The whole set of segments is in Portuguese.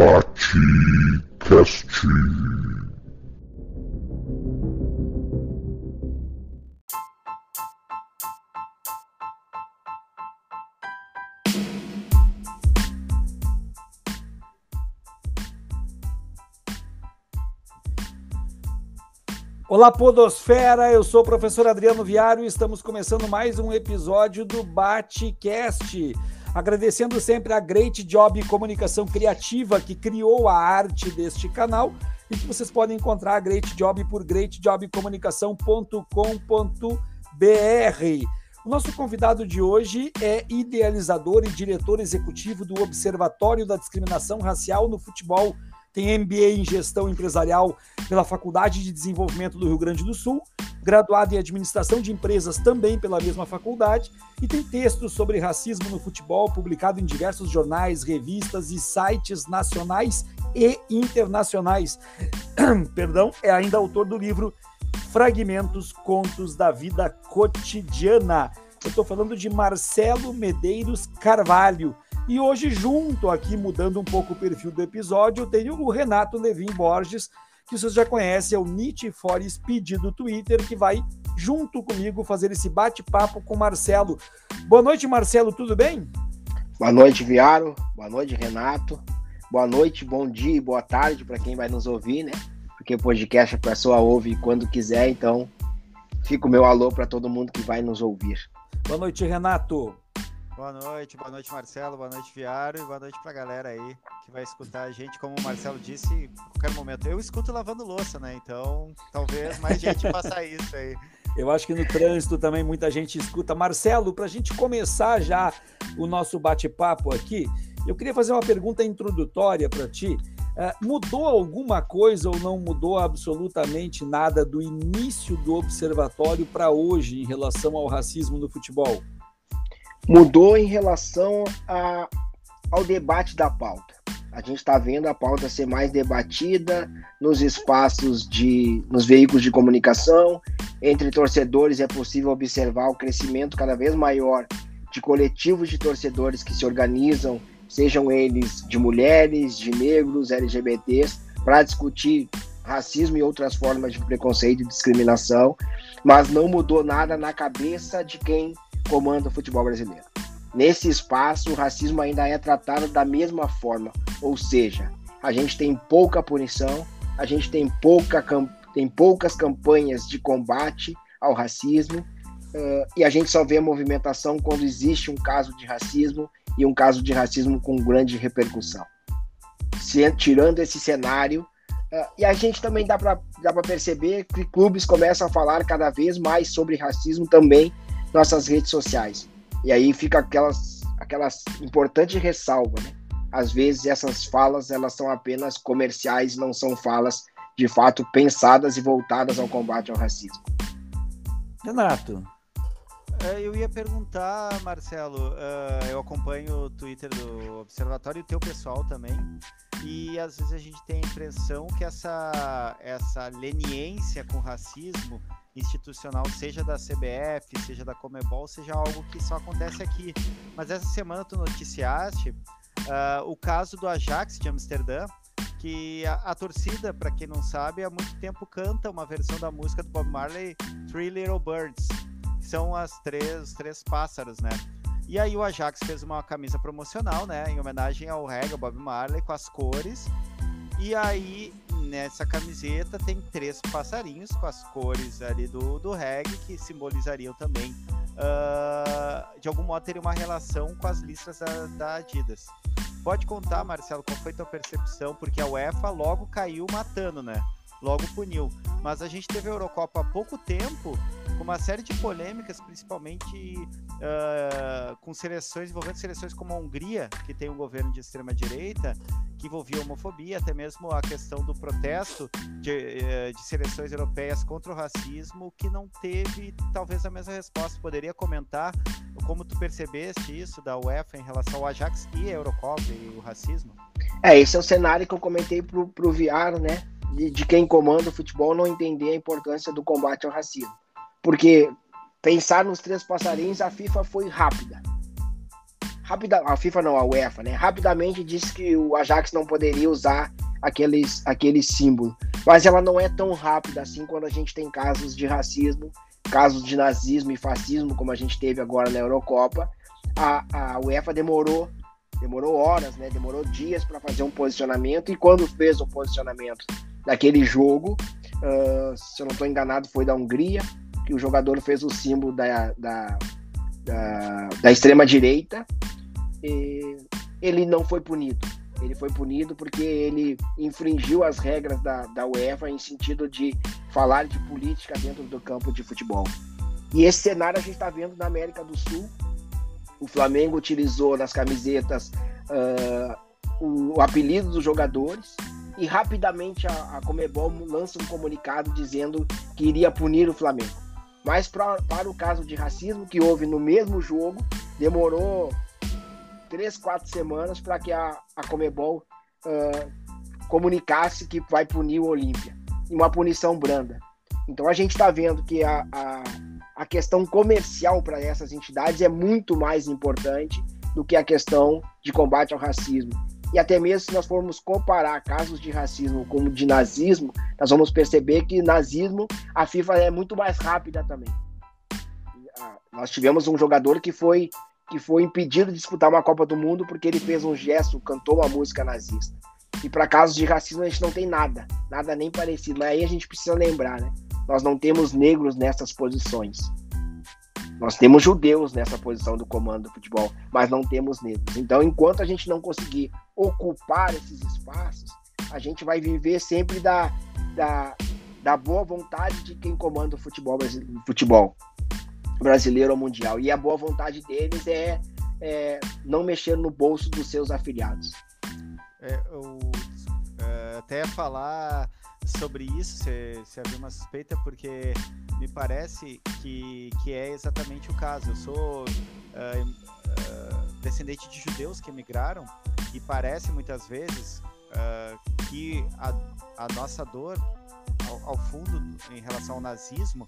Batecast. Olá, Podosfera! Eu sou o professor Adriano Viário e estamos começando mais um episódio do Batecast. Agradecendo sempre a Great Job Comunicação Criativa que criou a arte deste canal. E que vocês podem encontrar a Great Job por greatjobcomunicação.com.br. O nosso convidado de hoje é idealizador e diretor executivo do Observatório da Discriminação Racial no Futebol. Tem MBA em Gestão Empresarial pela Faculdade de Desenvolvimento do Rio Grande do Sul, graduado em Administração de Empresas também pela mesma faculdade, e tem textos sobre racismo no futebol publicado em diversos jornais, revistas e sites nacionais e internacionais. Perdão, é ainda autor do livro Fragmentos Contos da Vida Cotidiana. Eu estou falando de Marcelo Medeiros Carvalho e hoje, junto aqui, mudando um pouco o perfil do episódio, tenho o Renato Levin Borges, que vocês já conhecem, é o Nietzsche for Speed do Twitter, que vai junto comigo fazer esse bate-papo com o Marcelo. Boa noite, Marcelo, tudo bem? Boa noite, Viaro. Boa noite, Renato. Boa noite, bom dia e boa tarde para quem vai nos ouvir, né? Porque o podcast a pessoa ouve quando quiser, então fica o meu alô para todo mundo que vai nos ouvir. Boa noite, Renato. Boa noite, boa noite Marcelo, boa noite Viário e boa noite pra galera aí que vai escutar a gente, como o Marcelo disse, a qualquer momento. Eu escuto lavando louça, né? Então talvez mais gente faça isso aí. Eu acho que no trânsito também muita gente escuta. Marcelo, para a gente começar já o nosso bate-papo aqui, eu queria fazer uma pergunta introdutória para ti. Uh, mudou alguma coisa ou não mudou absolutamente nada do início do observatório para hoje em relação ao racismo no futebol? Mudou em relação a, ao debate da pauta. A gente está vendo a pauta ser mais debatida nos espaços de, nos veículos de comunicação, entre torcedores é possível observar o crescimento cada vez maior de coletivos de torcedores que se organizam, sejam eles de mulheres, de negros, LGBTs, para discutir racismo e outras formas de preconceito e discriminação, mas não mudou nada na cabeça de quem comanda o futebol brasileiro. Nesse espaço, o racismo ainda é tratado da mesma forma, ou seja, a gente tem pouca punição, a gente tem, pouca, tem poucas campanhas de combate ao racismo, uh, e a gente só vê movimentação quando existe um caso de racismo e um caso de racismo com grande repercussão. Se, tirando esse cenário, uh, e a gente também dá para perceber que clubes começam a falar cada vez mais sobre racismo também nossas redes sociais. E aí fica aquelas, aquelas importante ressalva, né? Às vezes essas falas elas são apenas comerciais, não são falas de fato pensadas e voltadas ao combate ao racismo. Renato. É, eu ia perguntar, Marcelo, uh, eu acompanho o Twitter do Observatório e o teu pessoal também, e às vezes a gente tem a impressão que essa, essa leniência com racismo institucional, seja da CBF, seja da Comebol, seja algo que só acontece aqui. Mas essa semana tu noticiaste uh, o caso do Ajax de Amsterdã, que a, a torcida, para quem não sabe, há muito tempo canta uma versão da música do Bob Marley, Three Little Birds, são as três, os três pássaros, né? E aí o Ajax fez uma camisa promocional, né, em homenagem ao reggae, Bob Marley, com as cores. E aí nessa camiseta tem três passarinhos com as cores ali do, do reggae que simbolizariam também, uh, de algum modo, teria uma relação com as listras da, da Adidas. Pode contar, Marcelo, qual foi a tua percepção? Porque a UEFA logo caiu matando, né? Logo puniu. Mas a gente teve a Eurocopa há pouco tempo, com uma série de polêmicas, principalmente uh, com seleções, envolvendo seleções como a Hungria, que tem um governo de extrema-direita, que envolvia homofobia, até mesmo a questão do protesto de, uh, de, seleções europeias contra o racismo, que não teve talvez a mesma resposta. Poderia comentar como tu percebeste isso da UEFA em relação ao Ajax e a Eurocopa e o racismo? É, esse é o cenário que eu comentei pro, pro Viaro, né? De, de quem comanda o futebol não entender a importância do combate ao racismo. Porque pensar nos três passarinhos, a FIFA foi rápida. rapida, a FIFA não, a UEFA, né? Rapidamente disse que o Ajax não poderia usar aqueles, aquele símbolo. Mas ela não é tão rápida assim quando a gente tem casos de racismo, casos de nazismo e fascismo, como a gente teve agora na Eurocopa. A, a UEFA demorou demorou horas, né? Demorou dias para fazer um posicionamento e quando fez o posicionamento daquele jogo, uh, se eu não estou enganado, foi da Hungria, que o jogador fez o símbolo da, da, da, da extrema direita. ele não foi punido. Ele foi punido porque ele infringiu as regras da, da UEFA em sentido de falar de política dentro do campo de futebol. E esse cenário a gente está vendo na América do Sul. O Flamengo utilizou nas camisetas uh, o, o, apelido dos jogadores e rapidamente a, a Comebol lança um comunicado dizendo que iria punir o Flamengo. Mas pra, para o caso de racismo que houve no mesmo jogo, demorou três, quatro semanas para que a, a Comebol uh, comunicasse que vai punir o Olímpia. E uma punição branda. Então a gente está vendo que a, a, a questão comercial para essas entidades é muito mais importante do que a questão de combate ao racismo. E até mesmo se nós formos comparar casos de racismo como de nazismo, nós vamos perceber que nazismo, a FIFA é muito mais rápida também. Ah, nós tivemos um jogador que foi que foi impedido de disputar uma Copa do Mundo porque ele fez um gesto, cantou uma música nazista. E para casos de racismo a gente não tem nada, nada nem parecido. Mas aí a gente precisa lembrar, né? Nós não temos negros nessas posições. Nós temos judeus nessa posição do comando do futebol, mas não temos negros. Então, enquanto a gente não conseguir ocupar esses espaços, a gente vai viver sempre da, da, da boa vontade de quem comanda o futebol, futebol brasileiro ou mundial. E a boa vontade deles é, é não mexer no bolso dos seus afiliados. É, eu, é, até falar sobre isso, se, se havia uma suspeita, porque me parece que, que é exatamente o caso. Eu sou uh, uh, descendente de judeus que emigraram e parece muitas vezes uh, que a, a nossa dor ao, ao, fundo em relação ao nazismo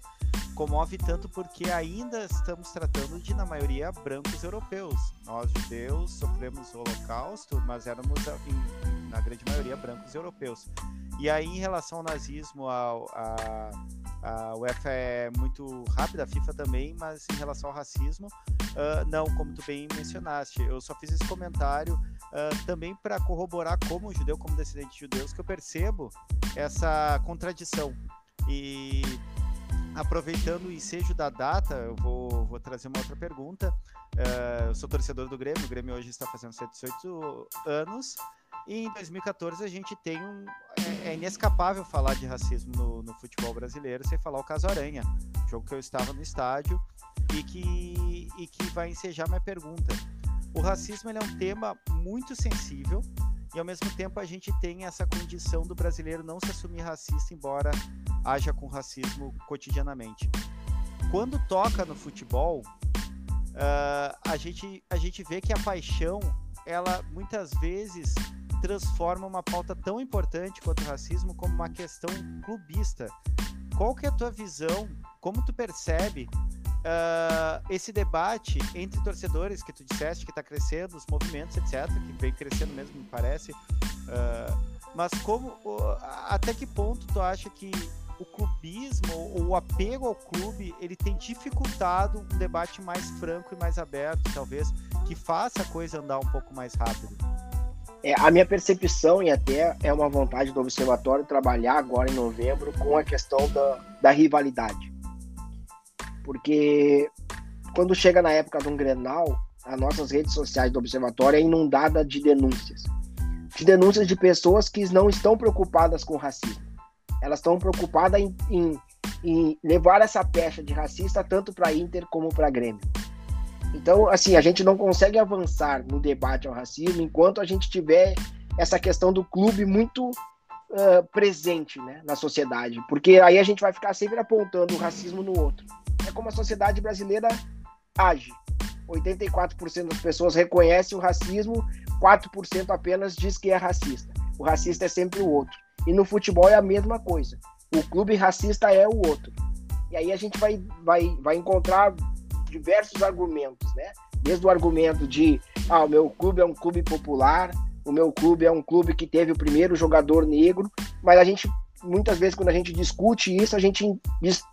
comove tanto porque ainda estamos tratando de, na maioria, brancos europeus. Nós, judeus, sofremos o holocausto, mas éramos, em, na grande maioria, brancos europeus. E aí, em relação ao nazismo, ao, a, a UEFA é muito rápida, a FIFA também, mas em relação ao racismo, uh, não, como tu bem mencionaste. Eu só fiz esse comentário uh, também para corroborar como judeu, como descendente de judeus, que eu percebo essa contradição. E aproveitando o ensejo da data, eu vou, vou trazer uma outra pergunta. Uh, eu sou torcedor do Grêmio, o Grêmio hoje está fazendo 118 anos. E em 2014 a gente tem um. É, é inescapável falar de racismo no, no, futebol brasileiro sem falar o caso Aranha, jogo que eu estava no estádio e que, e que vai ensejar minha pergunta. O racismo é um tema muito sensível e ao mesmo tempo a gente tem essa condição do brasileiro não se assumir racista, embora haja com racismo cotidianamente. Quando toca no futebol, uh, a, gente, a gente vê que a paixão, ela muitas vezes transforma uma pauta tão importante quanto o racismo como uma questão clubista. Qual que é a tua visão? Como tu percebe uh, esse debate entre torcedores que tu disseste que está crescendo, os movimentos, etc., que vem crescendo mesmo, me parece. Uh, mas como, uh, até que ponto tu acha que o clubismo, o apego ao clube, ele tem dificultado um debate mais franco e mais aberto, talvez, que faça a coisa andar um pouco mais rápido? É, a minha percepção, e até é uma vontade do Observatório, trabalhar agora em novembro com a questão da, da rivalidade. Porque quando chega na época de um Grenal, as nossas redes sociais do Observatório é inundada de denúncias. De denúncias de pessoas que não estão preocupadas com racismo elas estão preocupadas em, em, em, levar essa pecha de racista tanto para Inter como para Grêmio. Então, assim, a gente não consegue avançar no debate ao racismo enquanto a gente tiver essa questão do clube muito uh, presente né, na sociedade, porque aí a gente vai ficar sempre apontando o racismo no outro. É como a sociedade brasileira age. 84% das pessoas reconhecem o racismo, 4% apenas diz que é racista. O racista é sempre o outro. E no futebol é a mesma coisa. O clube racista é o outro. E aí a gente vai, vai, vai encontrar diversos argumentos, né? Desde o argumento de ah, o meu clube é um clube popular, o meu clube é um clube que teve o primeiro jogador negro, mas a gente muitas vezes quando a gente discute isso, a gente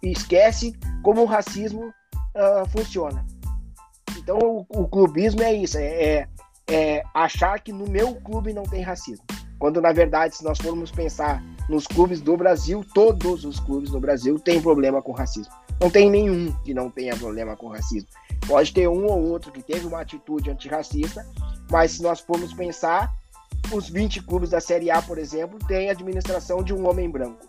esquece como o racismo uh, funciona. Então o, o, clubismo é isso, é, é, é achar que no meu clube não tem racismo. Quando na verdade, se nós formos pensar nos clubes do Brasil, todos os clubes do Brasil têm problema com racismo. Não tem nenhum que não tenha problema com racismo. Pode ter um ou outro que teve uma atitude antirracista, mas se nós formos pensar, os 20 clubes da Série A, por exemplo, têm administração de um homem branco.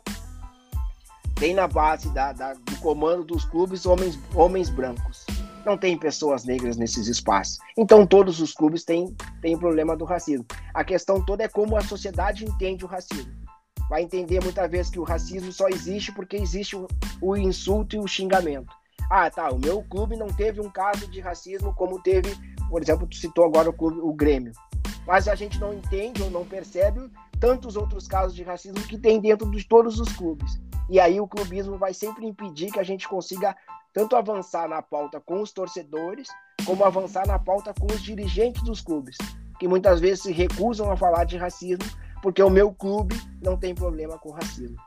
Tem na base da, da, do comando dos clubes homens, homens brancos. Não tem pessoas negras nesses espaços. Então todos os clubes têm, têm problema do racismo. A questão toda é como a sociedade entende o racismo. Vai entender muitas vezes que o racismo só existe porque existe o, o insulto e o xingamento. Ah, tá, o meu clube não teve um caso de racismo como teve, por exemplo, tu citou agora o clube, o Grêmio mas a gente não entende ou não percebe tantos outros casos de racismo que tem dentro de todos os clubes. E aí o clubismo vai sempre impedir que a gente consiga tanto avançar na pauta com os torcedores, como avançar na pauta com os dirigentes dos clubes, que muitas vezes se recusam a falar de racismo porque o meu clube não tem problema com racismo.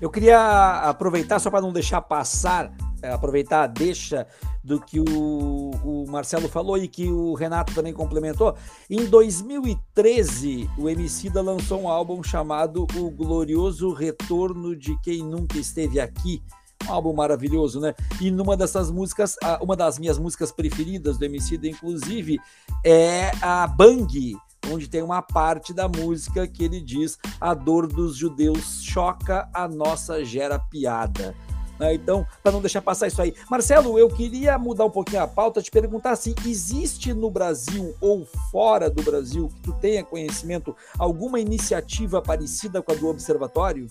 Eu queria aproveitar, só para não deixar passar, é, aproveitar a deixa do que o, o, Marcelo falou e que o Renato também complementou. Em 2013, o Emicida lançou um álbum chamado O Glorioso Retorno de Quem Nunca Esteve Aqui. Um álbum maravilhoso, né? E numa dessas músicas, uma das minhas músicas preferidas do Emicida, inclusive, é a Bang, onde tem uma parte da música que ele diz: A dor dos judeus choca, a nossa gera piada. Né? Então, para não deixar passar isso aí. Marcelo, eu queria mudar um pouquinho a pauta, te perguntar se existe no Brasil ou fora do Brasil, que tu tenha conhecimento, alguma iniciativa parecida com a do Observatório?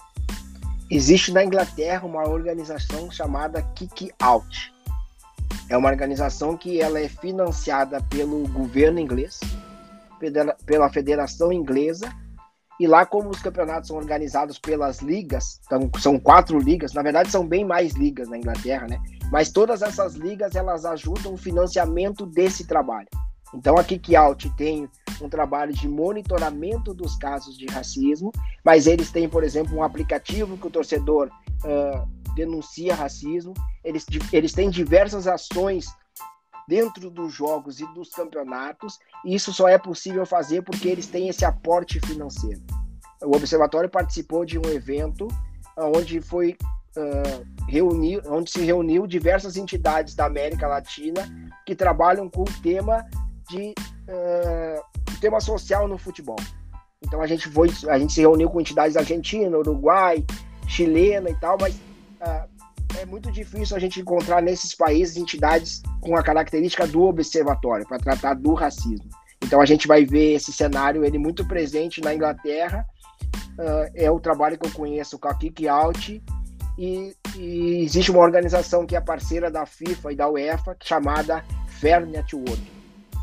Existe na Inglaterra uma organização chamada Kick Out. É uma organização que ela é financiada pelo governo inglês, pela Federação Inglesa e lá, como os campeonatos são organizados pelas ligas, então são quatro ligas, na verdade são bem mais ligas na Inglaterra, né? Mas todas essas ligas elas ajudam o financiamento desse trabalho. Então a Kick Out tem um trabalho de monitoramento dos casos de racismo, mas eles têm, por exemplo, um aplicativo que o torcedor uh, denuncia racismo. Eles, eles têm diversas ações dentro dos jogos e dos campeonatos, e isso só é possível fazer porque eles têm esse aporte financeiro. O Observatório participou de um evento onde foi uh, reunir, onde se reuniu diversas entidades da América Latina que trabalham com o tema de uh, tema social no futebol. Então a gente foi, a gente se reuniu com entidades argentina, Uruguai, chilena e tal, mas uh, é muito difícil a gente encontrar nesses países entidades com a característica do observatório para tratar do racismo. Então a gente vai ver esse cenário ele muito presente na Inglaterra. Uh, é o trabalho que eu conheço com a Kick Out e, e, existe uma organização que é parceira da FIFA e da UEFA chamada Fair Network.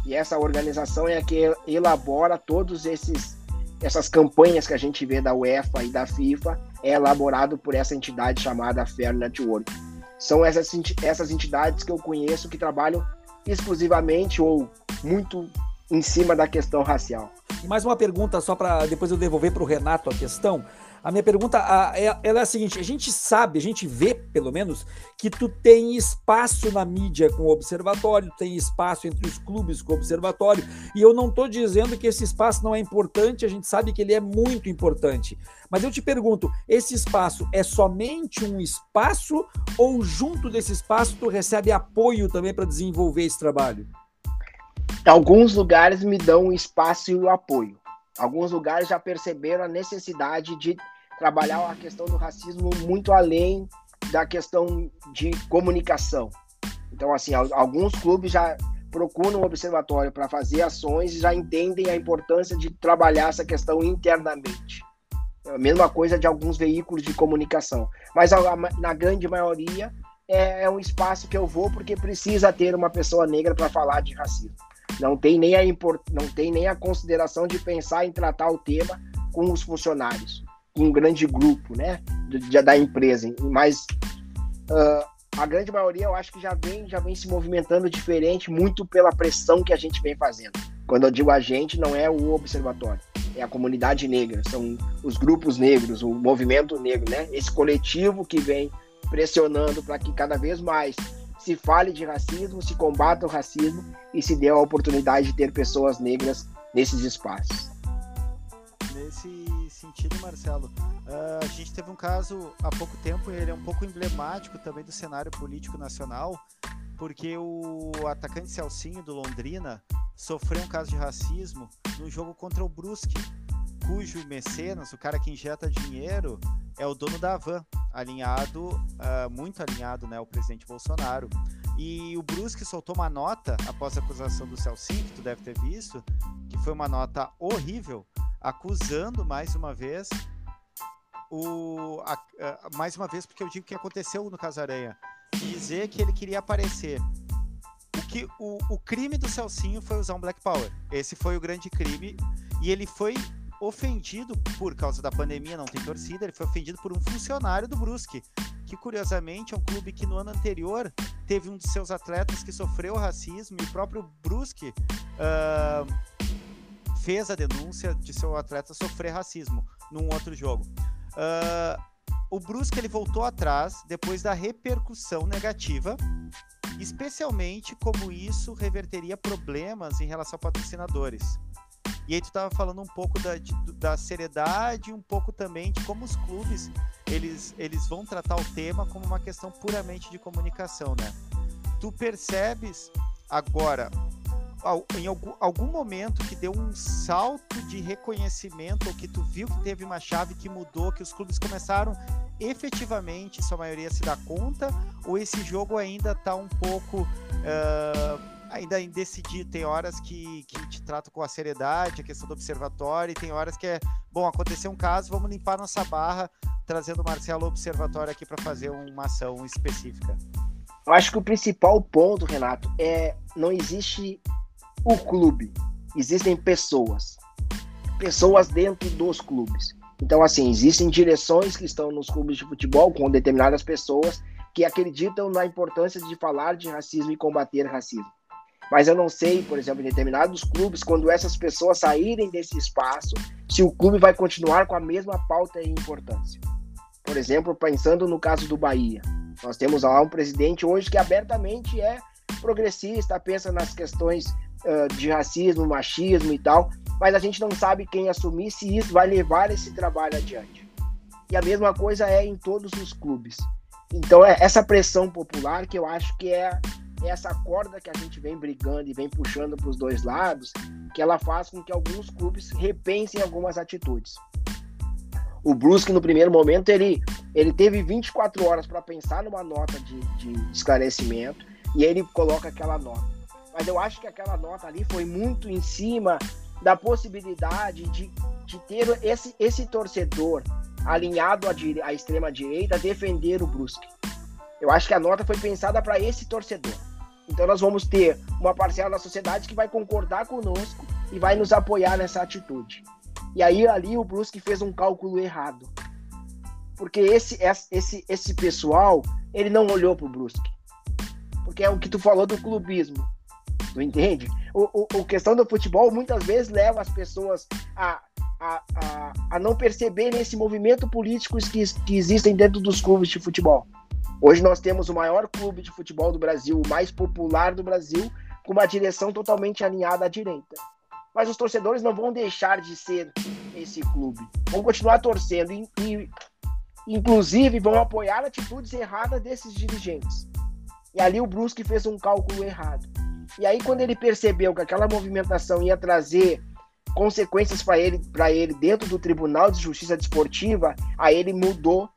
E essa organização é a que elabora todos esses essas campanhas que a gente vê da UEFA e da FIFA é elaborado por essa entidade chamada Fair Network. São essas, essas entidades que eu conheço que trabalham exclusivamente ou muito em cima da questão racial. E mais uma pergunta só para depois eu devolver para o Renato a questão. A minha pergunta é, ela é a seguinte: a gente sabe, a gente vê, pelo menos, que tu tem espaço na mídia com o observatório, tem espaço entre os clubes com o observatório, e eu não estou dizendo que esse espaço não é importante, a gente sabe que ele é muito importante. Mas eu te pergunto: esse espaço é somente um espaço ou junto desse espaço tu recebe apoio também para desenvolver esse trabalho? Alguns lugares me dão espaço e apoio. Alguns lugares já perceberam a necessidade de trabalhar a questão do racismo muito além da questão de comunicação. Então, assim, alguns clubes já procuram o observatório para fazer ações e já entendem a importância de trabalhar essa questão internamente. A mesma coisa de alguns veículos de comunicação. Mas na grande maioria é, é um espaço que eu vou porque precisa ter uma pessoa negra para falar de racismo. Não tem nem a import... não tem nem a consideração de pensar em tratar o tema com os funcionários, com um grande grupo, né, de, da empresa. Mas uh, a grande maioria eu acho que já vem, já vem se movimentando diferente, muito pela pressão que a gente vem fazendo. Quando eu digo a gente, não é o observatório, é a comunidade negra, são os grupos negros, o movimento negro, né? Esse coletivo que vem pressionando para que cada vez mais se fale de racismo, se combata o racismo e se dê a oportunidade de ter pessoas negras nesses espaços. Nesse sentido, Marcelo, uh, a gente teve um caso há pouco tempo, ele é um pouco emblemático também do cenário político nacional, porque o atacante Celcinho do Londrina sofreu um caso de racismo no jogo contra o Brusque, cujo mecenas, o cara que injeta dinheiro, é o dono da Van, alinhado, uh, muito alinhado, né, ao presidente Bolsonaro. E o Brusque soltou uma nota após a acusação do Celcinho, que tu deve ter visto, que foi uma nota horrível, acusando mais uma vez o a, a, mais uma vez porque eu digo que aconteceu no Casaranha, dizer que ele queria aparecer. O que o, o crime do Celcinho foi usar um Black Power. Esse foi o grande crime e ele foi ofendido por causa da pandemia, não tem torcida, ele foi ofendido por um funcionário do Brusque, que curiosamente é um clube que no ano anterior teve um de seus atletas que sofreu racismo e o próprio Brusque uh, fez a denúncia de seu atleta sofrer racismo num outro jogo. Uh, o Brusque ele voltou atrás depois da repercussão negativa, especialmente como isso reverteria problemas em relação a patrocinadores. E aí tu estava falando um pouco da, de, da seriedade, um pouco também de como os clubes eles, eles vão tratar o tema como uma questão puramente de comunicação, né? Tu percebes agora em algum, algum momento que deu um salto de reconhecimento ou que tu viu que teve uma chave que mudou, que os clubes começaram efetivamente, sua maioria se dá conta, ou esse jogo ainda está um pouco uh, ainda indecidido. Tem horas que, que te tratam com a seriedade, a questão do observatório, e tem horas que é, bom, aconteceu um caso, vamos limpar nossa barra, trazendo o Marcelo Observatório aqui para fazer uma ação específica. Eu acho que o principal ponto, Renato, é não existe o clube, existem pessoas. Pessoas dentro dos clubes. Então, assim, existem direções que estão nos clubes de futebol com determinadas pessoas que acreditam na importância de falar de racismo e combater racismo. Mas eu não sei, por exemplo, em determinados clubes, quando essas pessoas saírem desse espaço, se o clube vai continuar com a mesma pauta e importância. Por exemplo, pensando no caso do Bahia, nós temos lá um presidente hoje que abertamente é progressista, pensa nas questões uh, de racismo, machismo e tal, mas a gente não sabe quem assumir se isso vai levar esse trabalho adiante. E a mesma coisa é em todos os clubes. Então, é essa pressão popular que eu acho que é essa corda que a gente vem brigando e vem puxando para os dois lados, que ela faz com que alguns clubes repensem algumas atitudes. O Brusque, no primeiro momento, ele, ele teve 24 horas para pensar numa nota de, de esclarecimento e ele coloca aquela nota. Mas eu acho que aquela nota ali foi muito em cima da possibilidade de, de ter esse, esse torcedor alinhado à, à extrema-direita defender o Brusque. Eu acho que a nota foi pensada para esse torcedor. Então nós vamos ter uma parcela da sociedade que vai concordar conosco e vai nos apoiar nessa atitude. E aí ali o Brusque fez um cálculo errado. Porque esse esse esse pessoal, ele não olhou para o Brusque. Porque é o que tu falou do clubismo. Tu entende? O, o, o questão do futebol muitas vezes leva as pessoas a, a, a, a não perceberem esse movimento político que, que existem dentro dos clubes de futebol. Hoje nós temos o maior clube de futebol do Brasil, o mais popular do Brasil, com uma direção totalmente alinhada à direita. Mas os torcedores não vão deixar de ser esse clube. Vão continuar torcendo e, e inclusive, vão apoiar atitudes erradas desses dirigentes. E ali o Brusque fez um cálculo errado. E aí, quando ele percebeu que aquela movimentação ia trazer consequências para ele, ele dentro do Tribunal de Justiça Desportiva, aí ele mudou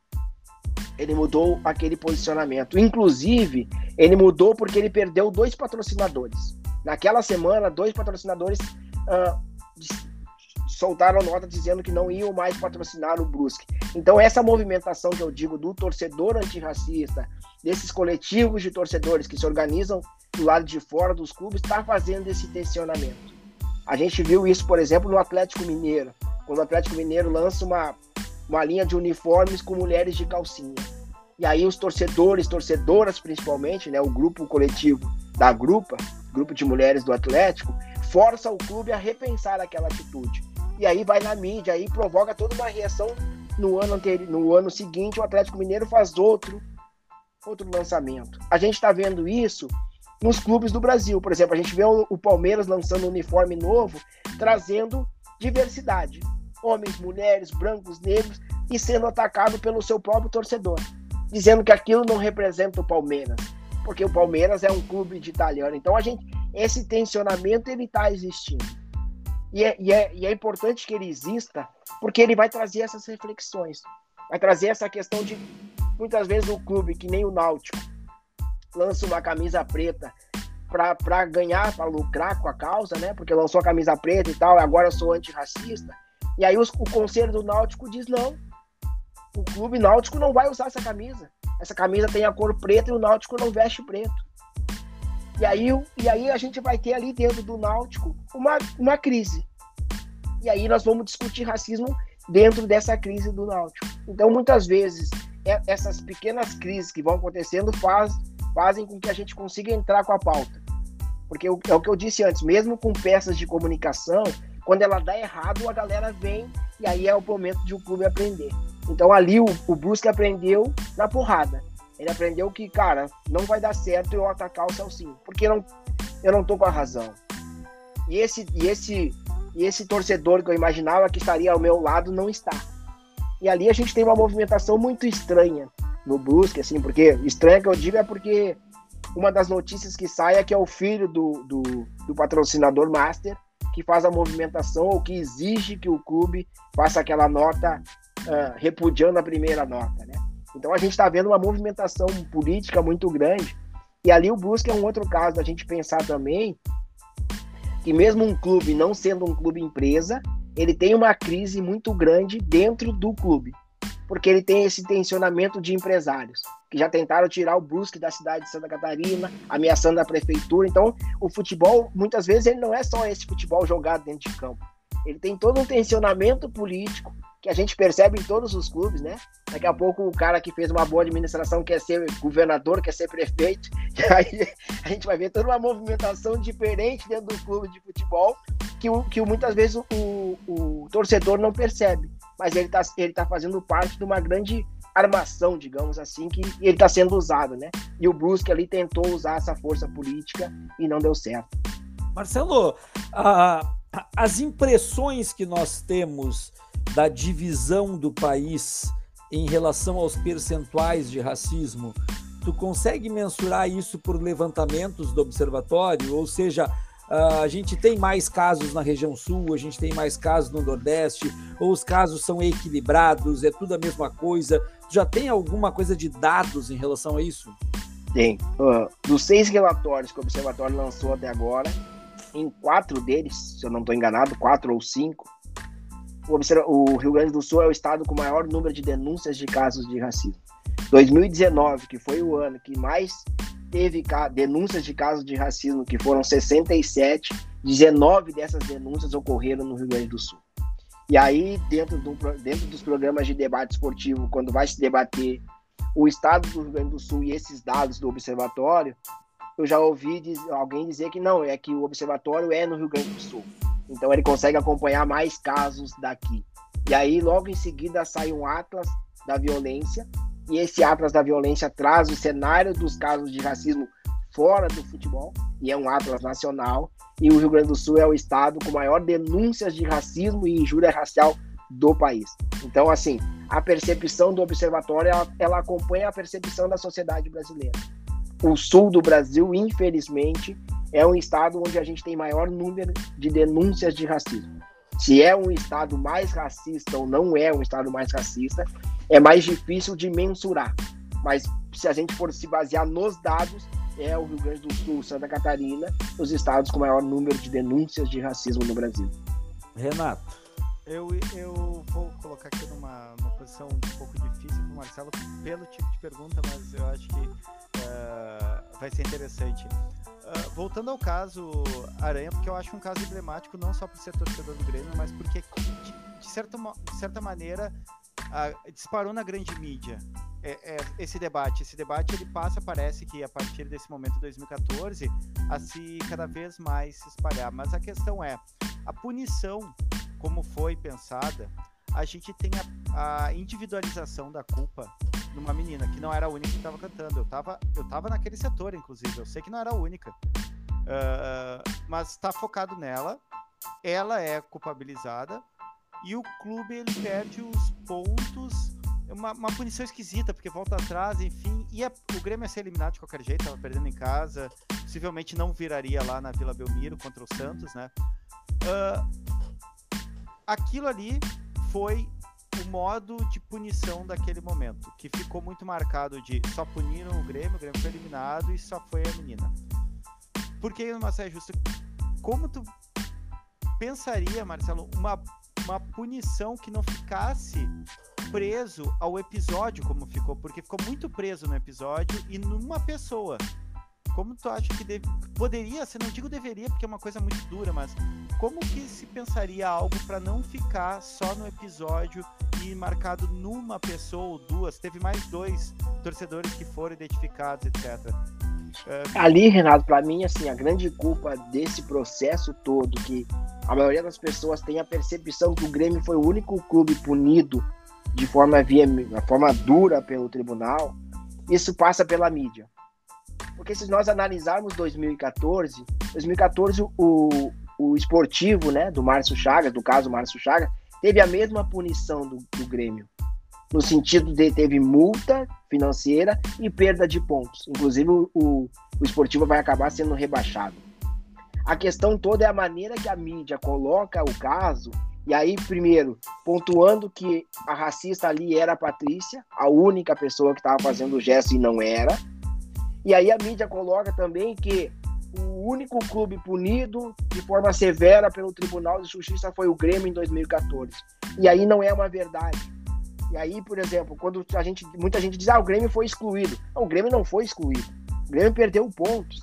ele mudou aquele posicionamento. Inclusive, ele mudou porque ele perdeu dois patrocinadores. Naquela semana, dois patrocinadores uh, soltaram nota dizendo que não iam mais patrocinar o Brusque. Então, essa movimentação que eu digo do torcedor antirracista, desses coletivos de torcedores que se organizam do lado de fora dos clubes, está fazendo esse tensionamento. A gente viu isso, por exemplo, no Atlético Mineiro. Quando o Atlético Mineiro lança uma uma linha de uniformes com mulheres de calcinha. E aí os torcedores, torcedoras principalmente, né, o grupo coletivo da grupa, grupo de mulheres do Atlético, força o clube a repensar aquela atitude. E aí vai na mídia, aí provoca toda uma reação no ano anterior, no ano seguinte, o Atlético Mineiro faz outro outro lançamento. A gente está vendo isso nos clubes do Brasil. Por exemplo, a gente vê o, o Palmeiras lançando um uniforme novo, trazendo diversidade. Homens, mulheres, brancos, negros, e sendo atacado pelo seu próprio torcedor, dizendo que aquilo não representa o Palmeiras, porque o Palmeiras é um clube de italiano. Então a gente, esse tensionamento ele está existindo. E é, e, é, e é importante que ele exista, porque ele vai trazer essas reflexões, vai trazer essa questão de muitas vezes o clube que nem o Náutico lança uma camisa preta para ganhar, para lucrar com a causa, né? Porque lançou a camisa preta e tal, agora eu sou antirracista. E aí os, o conselho do Náutico diz não. O clube náutico não vai usar essa camisa. Essa camisa tem a cor preta e o Náutico não veste preto. E aí, e aí a gente vai ter ali dentro do Náutico uma, uma crise. E aí nós vamos discutir racismo dentro dessa crise do Náutico. Então, muitas vezes, é, essas pequenas crises que vão acontecendo faz, fazem com que a gente consiga entrar com a pauta. Porque é o que eu disse antes, mesmo com peças de comunicação, quando ela dá errado, a galera vem e aí é o momento de o clube aprender. Então ali o, o Brusque aprendeu na porrada. Ele aprendeu que, cara, não vai dar certo eu atacar o Celcinho, porque não, eu não tô com a razão. E esse, e esse, e esse torcedor que eu imaginava que estaria ao meu lado não está. E ali a gente tem uma movimentação muito estranha no Brusque, assim, porque estranha que eu digo é porque uma das notícias que sai é que é o filho do, do, do patrocinador master que faz a movimentação ou que exige que o clube faça aquela nota uh, repudiando a primeira nota, né? Então a gente está vendo uma movimentação política muito grande e ali o Brusque é um outro caso da gente pensar também que mesmo um clube não sendo um clube empresa, ele tem uma crise muito grande dentro do clube, porque ele tem esse tensionamento de empresários que já tentaram tirar o Brusque da cidade de Santa Catarina, ameaçando a prefeitura. Então, o futebol, muitas vezes, ele não é só esse futebol jogado dentro de campo. Ele tem todo um tensionamento político que a gente percebe em todos os clubes, né? Daqui a pouco o cara que fez uma boa administração quer ser governador, quer ser prefeito, e aí a gente vai ver toda uma movimentação diferente dentro do clube de futebol que, que muitas vezes o, o, o torcedor não percebe, mas ele está ele tá fazendo parte de uma grande armação, digamos assim, que ele está sendo usado, né? E o Brusque ali tentou usar essa força política e não deu certo. Marcelo, as impressões que nós temos da divisão do país em relação aos percentuais de racismo, tu consegue mensurar isso por levantamentos do observatório? Ou seja, Uh, a gente tem mais casos na região sul, a gente tem mais casos no Nordeste, ou os casos são equilibrados, é tudo a mesma coisa. Já tem alguma coisa de dados em relação a isso? Tem. Uh, dos seis relatórios que o Observatório lançou até agora, em quatro deles, se eu não estou enganado, quatro ou cinco, o, o Rio Grande do Sul é o estado com maior número de denúncias de casos de racismo. 2019, que foi o ano que mais teve denúncias de casos de racismo, que foram 67, 19 dessas denúncias ocorreram no Rio Grande do Sul. E aí, dentro, do, dentro dos programas de debate esportivo, quando vai se debater o estado do Rio Grande do Sul e esses dados do observatório, eu já ouvi diz, alguém dizer que não, é que o observatório é no Rio Grande do Sul. Então ele consegue acompanhar mais casos daqui. E aí, logo em seguida, sai um Atlas da violência, e esse Atlas da Violência traz o cenário dos casos de racismo fora do futebol, e é um Atlas nacional, e o Rio Grande do Sul é o estado com maior denúncias de racismo e injúria racial do país. Então, assim, a percepção do observatório, ela, ela acompanha a percepção da sociedade brasileira. O sul do Brasil, infelizmente, é um estado onde a gente tem maior número de denúncias de racismo. Se é um estado mais racista ou não é um estado mais racista, é mais difícil de mensurar. Mas se a gente for se basear nos dados, é o Rio Grande do Sul, Santa Catarina, os estados com maior número de denúncias de racismo no Brasil. Renato. Eu, eu vou colocar aqui numa, numa posição um pouco difícil para o Marcelo pelo tipo de pergunta, mas eu acho que uh, vai ser interessante. Uh, voltando ao caso Aranha, porque eu acho um caso emblemático não só por ser torcedor do Grêmio, mas porque de, de certa, de certa maneira disparou na grande mídia é, é, esse debate. Esse debate ele passa, parece que a partir desse momento de 2014, a se cada vez mais se espalhar. Mas a questão é, a punição, como foi pensada, a gente tem a, a individualização da culpa numa menina que não era a única que estava cantando. Eu estava eu tava naquele setor, inclusive. Eu sei que não era a única. Uh, mas está focado nela. Ela é culpabilizada e o clube ele perde os pontos uma, uma punição esquisita, porque volta atrás, enfim. Ia, o Grêmio ia ser eliminado de qualquer jeito, tava perdendo em casa. Possivelmente não viraria lá na Vila Belmiro contra o Santos, né? Uh, aquilo ali foi o modo de punição daquele momento, que ficou muito marcado de só puniram o Grêmio, o Grêmio foi eliminado e só foi a menina. Por que numa saia justa? Como tu pensaria, Marcelo, uma, uma punição que não ficasse preso ao episódio como ficou, porque ficou muito preso no episódio e numa pessoa. Como tu acha que deve... poderia ser, não digo deveria, porque é uma coisa muito dura, mas como que se pensaria algo para não ficar só no episódio e marcado numa pessoa ou duas? Teve mais dois torcedores que foram identificados, etc. É... Ali, Renato, para mim, assim, a grande culpa desse processo todo, que a maioria das pessoas tem a percepção que o Grêmio foi o único clube punido de forma, via, forma dura pelo tribunal, isso passa pela mídia. Porque se nós analisarmos 2014, 2014 o, o esportivo né, do Márcio Chagas, do caso Márcio Chagas, teve a mesma punição do, do Grêmio. No sentido de teve multa financeira e perda de pontos. Inclusive o, o, esportivo vai acabar sendo rebaixado. A questão toda é a maneira que a mídia coloca o caso e aí, primeiro, pontuando que a racista ali era a Patrícia, a única pessoa que estava fazendo o gesto e não era. E aí a mídia coloca também que o único clube punido de forma severa pelo Tribunal de Justiça foi o Grêmio em 2014. E aí não é uma verdade. E aí, por exemplo, quando a gente, muita gente diz, ah, o Grêmio foi excluído. Não, o Grêmio não foi excluído. O Grêmio perdeu pontos.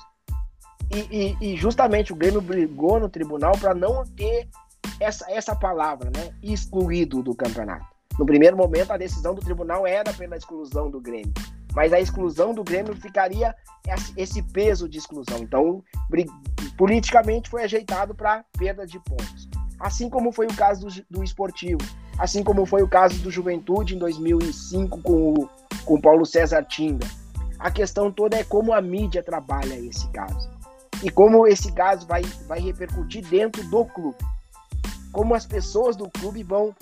E, e, e justamente o Grêmio brigou no tribunal para não ter essa, essa palavra, né? Excluído do campeonato. No primeiro momento, a decisão do tribunal era pela exclusão do Grêmio. Mas a exclusão do Grêmio ficaria esse peso de exclusão. Então, politicamente foi ajeitado para perda de pontos. Assim como foi o caso do, do esportivo. Assim como foi o caso do Juventude em 2005 com o, com o Paulo César Tinga. A questão toda é como a mídia trabalha esse caso. E como esse caso vai, vai repercutir dentro do clube como as pessoas do clube vão,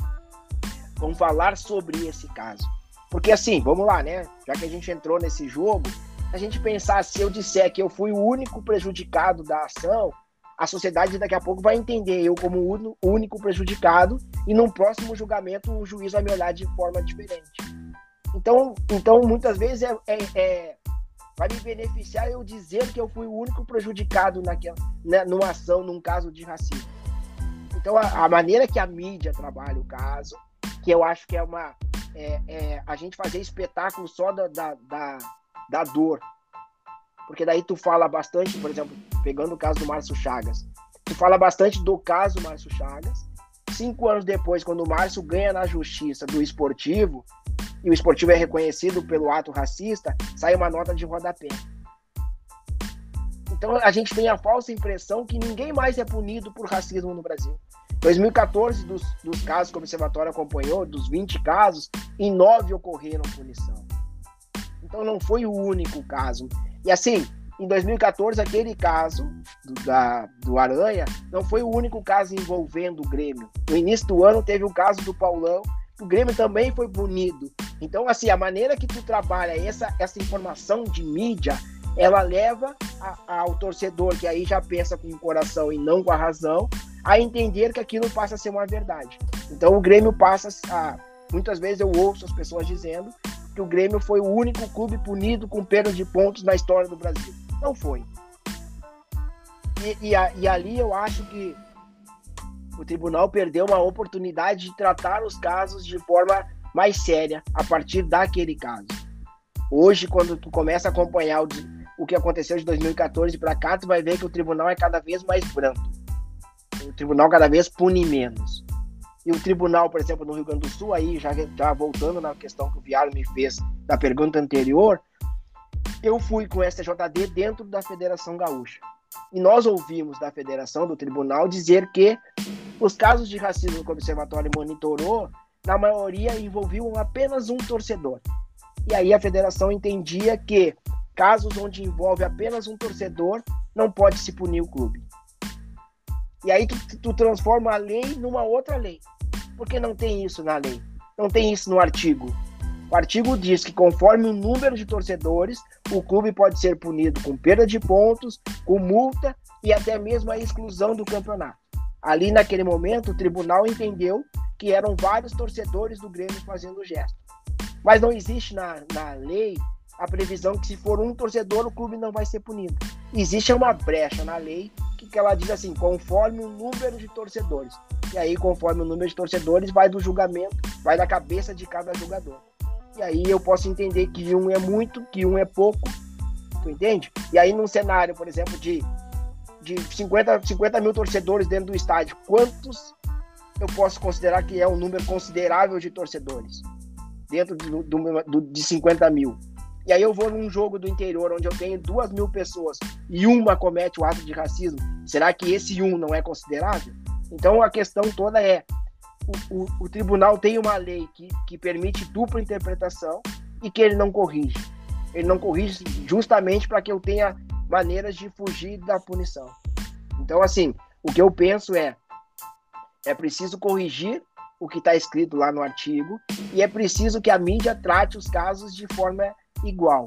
vão falar sobre esse caso. Porque assim, vamos lá, né? Já que a gente entrou nesse jogo, a gente pensar, se eu disser que eu fui o único prejudicado da ação, a sociedade daqui a pouco vai entender eu como o único prejudicado e num próximo julgamento o juiz vai me olhar de forma diferente. Então, então muitas vezes é, é, é vai me beneficiar eu dizer que eu fui o único prejudicado naquela, né, numa ação, num caso de racismo. Então, a, a, maneira que a mídia trabalha o caso, que eu acho que é uma. É, é a gente fazer espetáculo só da, da, da, da, dor. Porque daí tu fala bastante, por exemplo, pegando o caso do Márcio Chagas, tu fala bastante do caso Márcio Chagas. Cinco anos depois, quando o Márcio ganha na justiça do esportivo, e o esportivo é reconhecido pelo ato racista, sai uma nota de rodapé. Então a gente tem a falsa impressão que ninguém mais é punido por racismo no Brasil. 2014, dos, dos casos que o Observatório acompanhou, dos 20 casos, em 9 ocorreram punição. Então não foi o único caso. E assim, em 2014, aquele caso do, da, do Aranha não foi o único caso envolvendo o Grêmio. No início do ano teve o caso do Paulão, o Grêmio também foi punido. Então, assim, a maneira que tu trabalha essa, essa informação de mídia ela leva a, ao torcedor, que aí já pensa com o coração e não com a razão, a entender que aquilo passa a ser uma verdade. Então o Grêmio passa a. Muitas vezes eu ouço as pessoas dizendo que o Grêmio foi o único clube punido com perda de pontos na história do Brasil. Não foi. E, e, e ali eu acho que o tribunal perdeu uma oportunidade de tratar os casos de forma mais séria a partir daquele caso. Hoje, quando tu começa a acompanhar o, o que aconteceu de 2014 para cá, tu vai ver que o tribunal é cada vez mais branco. O tribunal cada vez pune menos. E o tribunal, por exemplo, no Rio Grande do Sul, aí já, já voltando na questão que o Viário me fez da pergunta anterior, eu fui com o STJD dentro da Federação Gaúcha. E nós ouvimos da federação, do tribunal, dizer que os casos de racismo que o observatório monitorou, na maioria envolviam apenas um torcedor. E aí a federação entendia que casos onde envolve apenas um torcedor, não pode se punir o clube. E aí tu, tu transforma a lei numa outra lei. Porque não tem isso na lei. Não tem isso no artigo. O artigo diz que conforme o número de torcedores, o clube pode ser punido com perda de pontos, com multa e até mesmo a exclusão do campeonato. Ali naquele momento, o tribunal entendeu que eram vários torcedores do Grêmio fazendo o gesto. Mas não existe na, na lei a previsão que se for um torcedor, o clube não vai ser punido. Existe uma brecha na lei que, ela diz assim, conforme o número de torcedores. E aí, conforme o número de torcedores, vai do julgamento, vai da cabeça de cada jogador. E aí eu posso entender que um é muito, que um é pouco, tu entende? E aí num cenário, por exemplo, de, de 50, 50 mil torcedores dentro do estádio, quantos eu posso considerar que é um número considerável de torcedores? Dentro do, do, do, de 50 mil. E aí eu vou num jogo do interior onde eu tenho duas mil pessoas e uma comete o ato de racismo, será que esse um não é considerável? Então a questão toda é o, o, o tribunal tem uma lei que, que permite dupla interpretação e que ele não corrige. Ele não corrige justamente para que eu tenha maneiras de fugir da punição. Então, assim, o que eu penso é é preciso corrigir o que está escrito lá no artigo e é preciso que a mídia trate os casos de forma igual.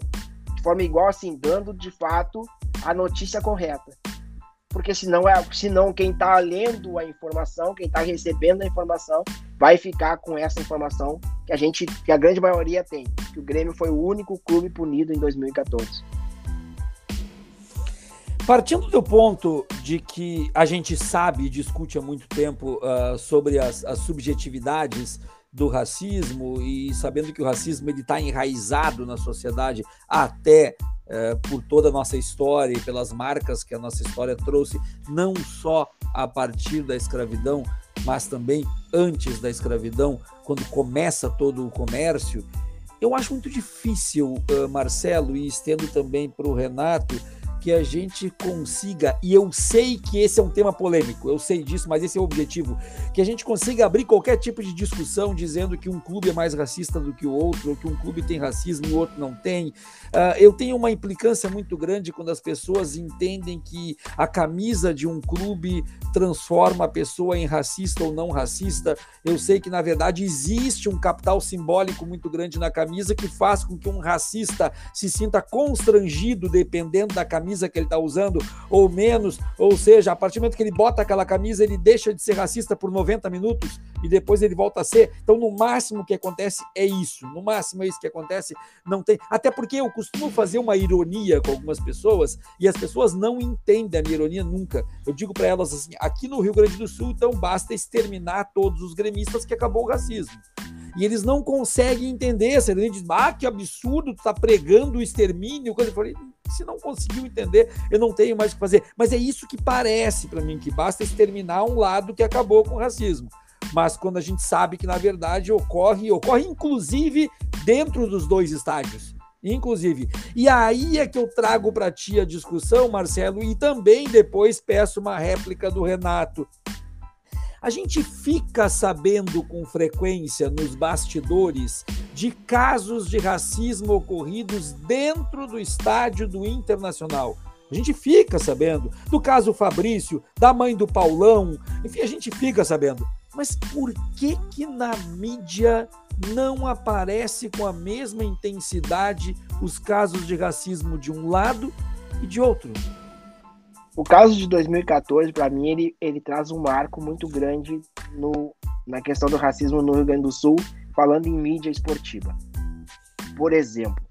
De forma igual, assim, dando de fato a notícia correta. Porque senão, é, senão quem está lendo a informação, quem está recebendo a informação, vai ficar com essa informação que a gente, que a grande maioria tem, que o Grêmio foi o único clube punido em 2014. Partindo do ponto de que a gente sabe e discute há muito tempo uh, sobre as, as subjetividades do racismo e sabendo que o racismo está enraizado na sociedade até é, por toda a nossa história e pelas marcas que a nossa história trouxe, não só a partir da escravidão, mas também antes da escravidão, quando começa todo o comércio. Eu acho muito difícil, uh, Marcelo, e estendo também para o Renato, que a gente consiga, e eu sei que esse é um tema polêmico, eu sei disso, mas esse é o objetivo, que a gente consiga abrir qualquer tipo de discussão dizendo que um clube é mais racista do que o outro, ou que um clube tem racismo e o outro não tem. Uh, eu tenho uma implicância muito grande quando as pessoas entendem que a camisa de um clube transforma a pessoa em racista ou não racista. Eu sei que, na verdade, existe um capital simbólico muito grande na camisa que faz com que um racista se sinta constrangido dependendo da camisa camisa que ele está usando, ou menos, ou seja, a partir do momento que ele bota aquela camisa, ele deixa de ser racista por 90 minutos e depois ele volta a ser. Então, no máximo que acontece é isso, no máximo é isso que acontece, não tem. Até porque eu costumo fazer uma ironia com algumas pessoas e as pessoas não entendem a minha ironia nunca. Eu digo para elas assim: aqui no Rio Grande do Sul, então basta exterminar todos os gremistas que acabou o racismo e eles não conseguem entender. Você diz, ah, que absurdo, tu tá pregando o extermínio. Quando eu falei, se não conseguiu entender, eu não tenho mais o que fazer. Mas é isso que parece para mim, que basta exterminar um lado que acabou com o racismo. Mas quando a gente sabe que, na verdade, ocorre, ocorre inclusive dentro dos dois estádios. Inclusive. E aí é que eu trago para ti a discussão, Marcelo, e também depois peço uma réplica do Renato. A gente fica sabendo com frequência nos bastidores de casos de racismo ocorridos dentro do estádio do Internacional. A gente fica sabendo do caso Fabrício, da mãe do Paulão, enfim, a gente fica sabendo. Mas por que que na mídia não aparece com a mesma intensidade os casos de racismo de um lado e de outro? O caso de 2014, para mim, ele, ele traz um marco muito grande no, na questão do racismo no Rio Grande do Sul, falando em mídia esportiva. Por exemplo,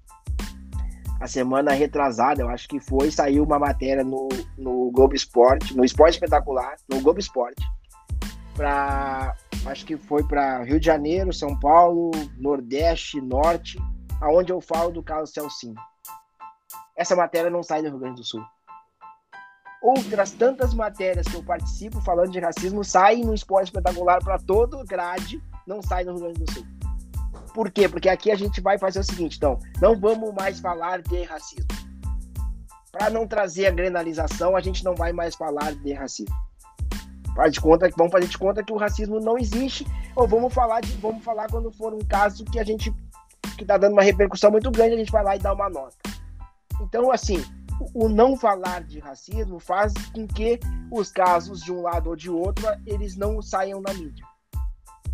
a semana retrasada, eu acho que foi, saiu uma matéria no, no Globo Esporte, no Esporte Espetacular, no Globo Esporte, para acho que foi para Rio de Janeiro, São Paulo, Nordeste, Norte, aonde eu falo do caso Celcinho. Essa matéria não sai do Rio Grande do Sul. Outras tantas matérias que eu participo falando de racismo saem no esporte espetacular para todo grade, não sai no Rio Grande do Sul. Por quê? Porque aqui a gente vai fazer o seguinte, então, não vamos mais falar de racismo. Para não trazer a granalização, a gente não vai mais falar de racismo. Faz de conta, vamos fazer de conta que o racismo não existe, ou vamos falar de, vamos falar quando for um caso que a gente que está dando uma repercussão muito grande, a gente vai lá e dá uma nota. Então, assim, o não falar de racismo faz com que os casos de um lado ou de outro eles não saiam na mídia.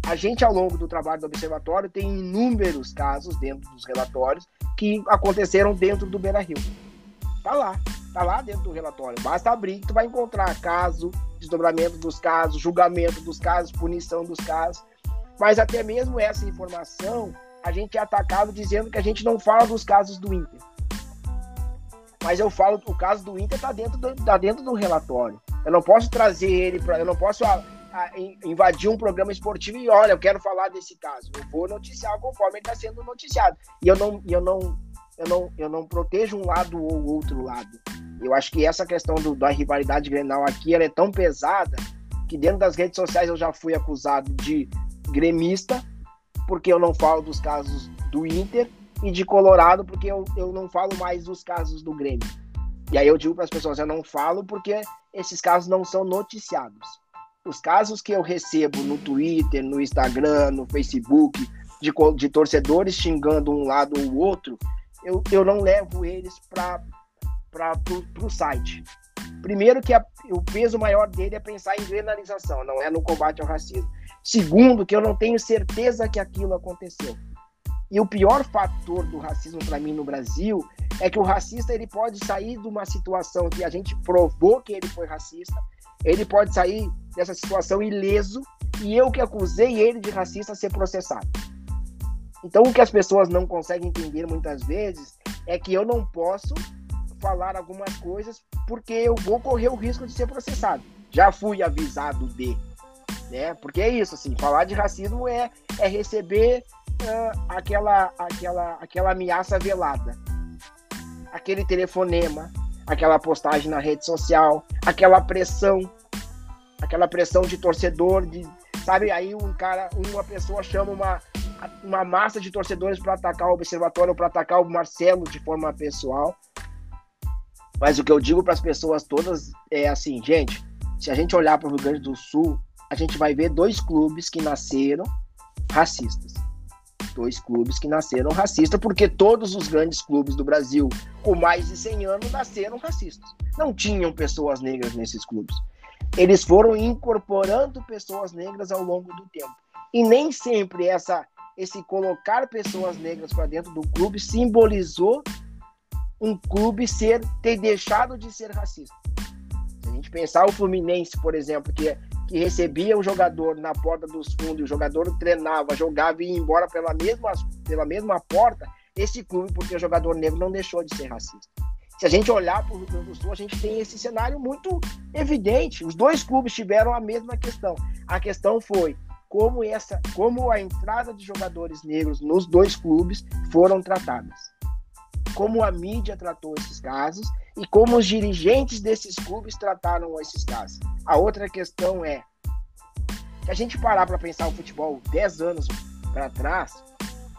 A gente, ao longo do trabalho do observatório, tem inúmeros casos dentro dos relatórios que aconteceram dentro do Beira Rio. Tá lá, tá lá dentro do relatório. Basta abrir que tu vai encontrar caso, desdobramento dos casos, julgamento dos casos, punição dos casos. Mas até mesmo essa informação, a gente é atacado dizendo que a gente não fala dos casos do Inter. Mas eu falo, o caso do Inter está dentro, do, tá dentro do relatório. Eu não posso trazer ele para. Eu não posso a, a, invadir um programa esportivo e olha, eu quero falar desse caso. Eu vou noticiar conforme ele está sendo noticiado. E eu não, eu não, eu não, eu não protejo um lado ou outro lado. Eu acho que essa questão do, da rivalidade grenal aqui ela é tão pesada que dentro das redes sociais eu já fui acusado de gremista, porque eu não falo dos casos do Inter, e de Colorado, porque eu, eu não falo mais dos casos do Grêmio. E aí eu digo para as pessoas, eu não falo porque esses casos não são noticiados. Os casos que eu recebo no Twitter, no Instagram, no Facebook, de, de torcedores xingando um lado ou outro, eu, eu não levo eles para o site. Primeiro que a, o peso maior dele é pensar em granalização, não é no combate ao racismo. Segundo, que eu não tenho certeza que aquilo aconteceu. E o pior fator do racismo para mim no Brasil é que o racista ele pode sair de uma situação que a gente provou que ele foi racista, ele pode sair dessa situação ileso e eu que acusei ele de racista ser processado. Então o que as pessoas não conseguem entender muitas vezes é que eu não posso falar algumas coisas porque eu vou correr o risco de ser processado. Já fui avisado de, né? Porque é isso assim, falar de racismo é é receber uh, aquela, aquela, aquela ameaça velada. Aquele telefonema, aquela postagem na rede social, aquela pressão, aquela pressão de torcedor, de, sabe? Aí um cara, uma pessoa chama uma, uma massa de torcedores para atacar o observatório, para atacar o Marcelo de forma pessoal. Mas o que eu digo para as pessoas todas é assim, gente, se a gente olhar para o Rio Grande do Sul, a gente vai ver dois clubes que nasceram racistas dois clubes que nasceram racistas, porque todos os grandes clubes do Brasil com mais de 100 anos nasceram racistas. Não tinham pessoas negras nesses clubes. Eles foram incorporando pessoas negras ao longo do tempo. E nem sempre essa esse colocar pessoas negras para dentro do clube simbolizou um clube ser ter deixado de ser racista. Se a gente pensar o Fluminense, por exemplo, que que recebia o jogador na porta dos fundos, o jogador treinava, jogava e ia embora pela mesma, pela mesma porta, esse clube, porque o jogador negro não deixou de ser racista. Se a gente olhar para o Rio Grande do Sul, a gente tem esse cenário muito evidente. Os dois clubes tiveram a mesma questão. A questão foi como essa, como a entrada de jogadores negros nos dois clubes foram tratadas. Como a mídia tratou esses casos e como os dirigentes desses clubes trataram esses casos. A outra questão é se a gente parar para pensar o futebol 10 anos para trás,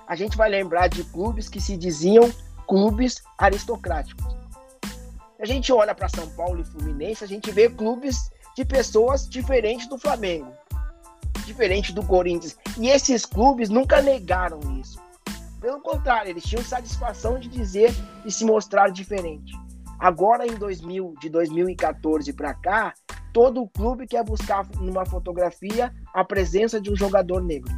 a gente vai lembrar de clubes que se diziam clubes aristocráticos. Se a gente olha para São Paulo e Fluminense, a gente vê clubes de pessoas diferentes do Flamengo, diferente do Corinthians. E esses clubes nunca negaram isso. Pelo contrário, eles tinham satisfação de dizer e se mostrar diferente. Agora, em 2000, de 2014 para cá, todo clube quer buscar numa fotografia a presença de um jogador negro.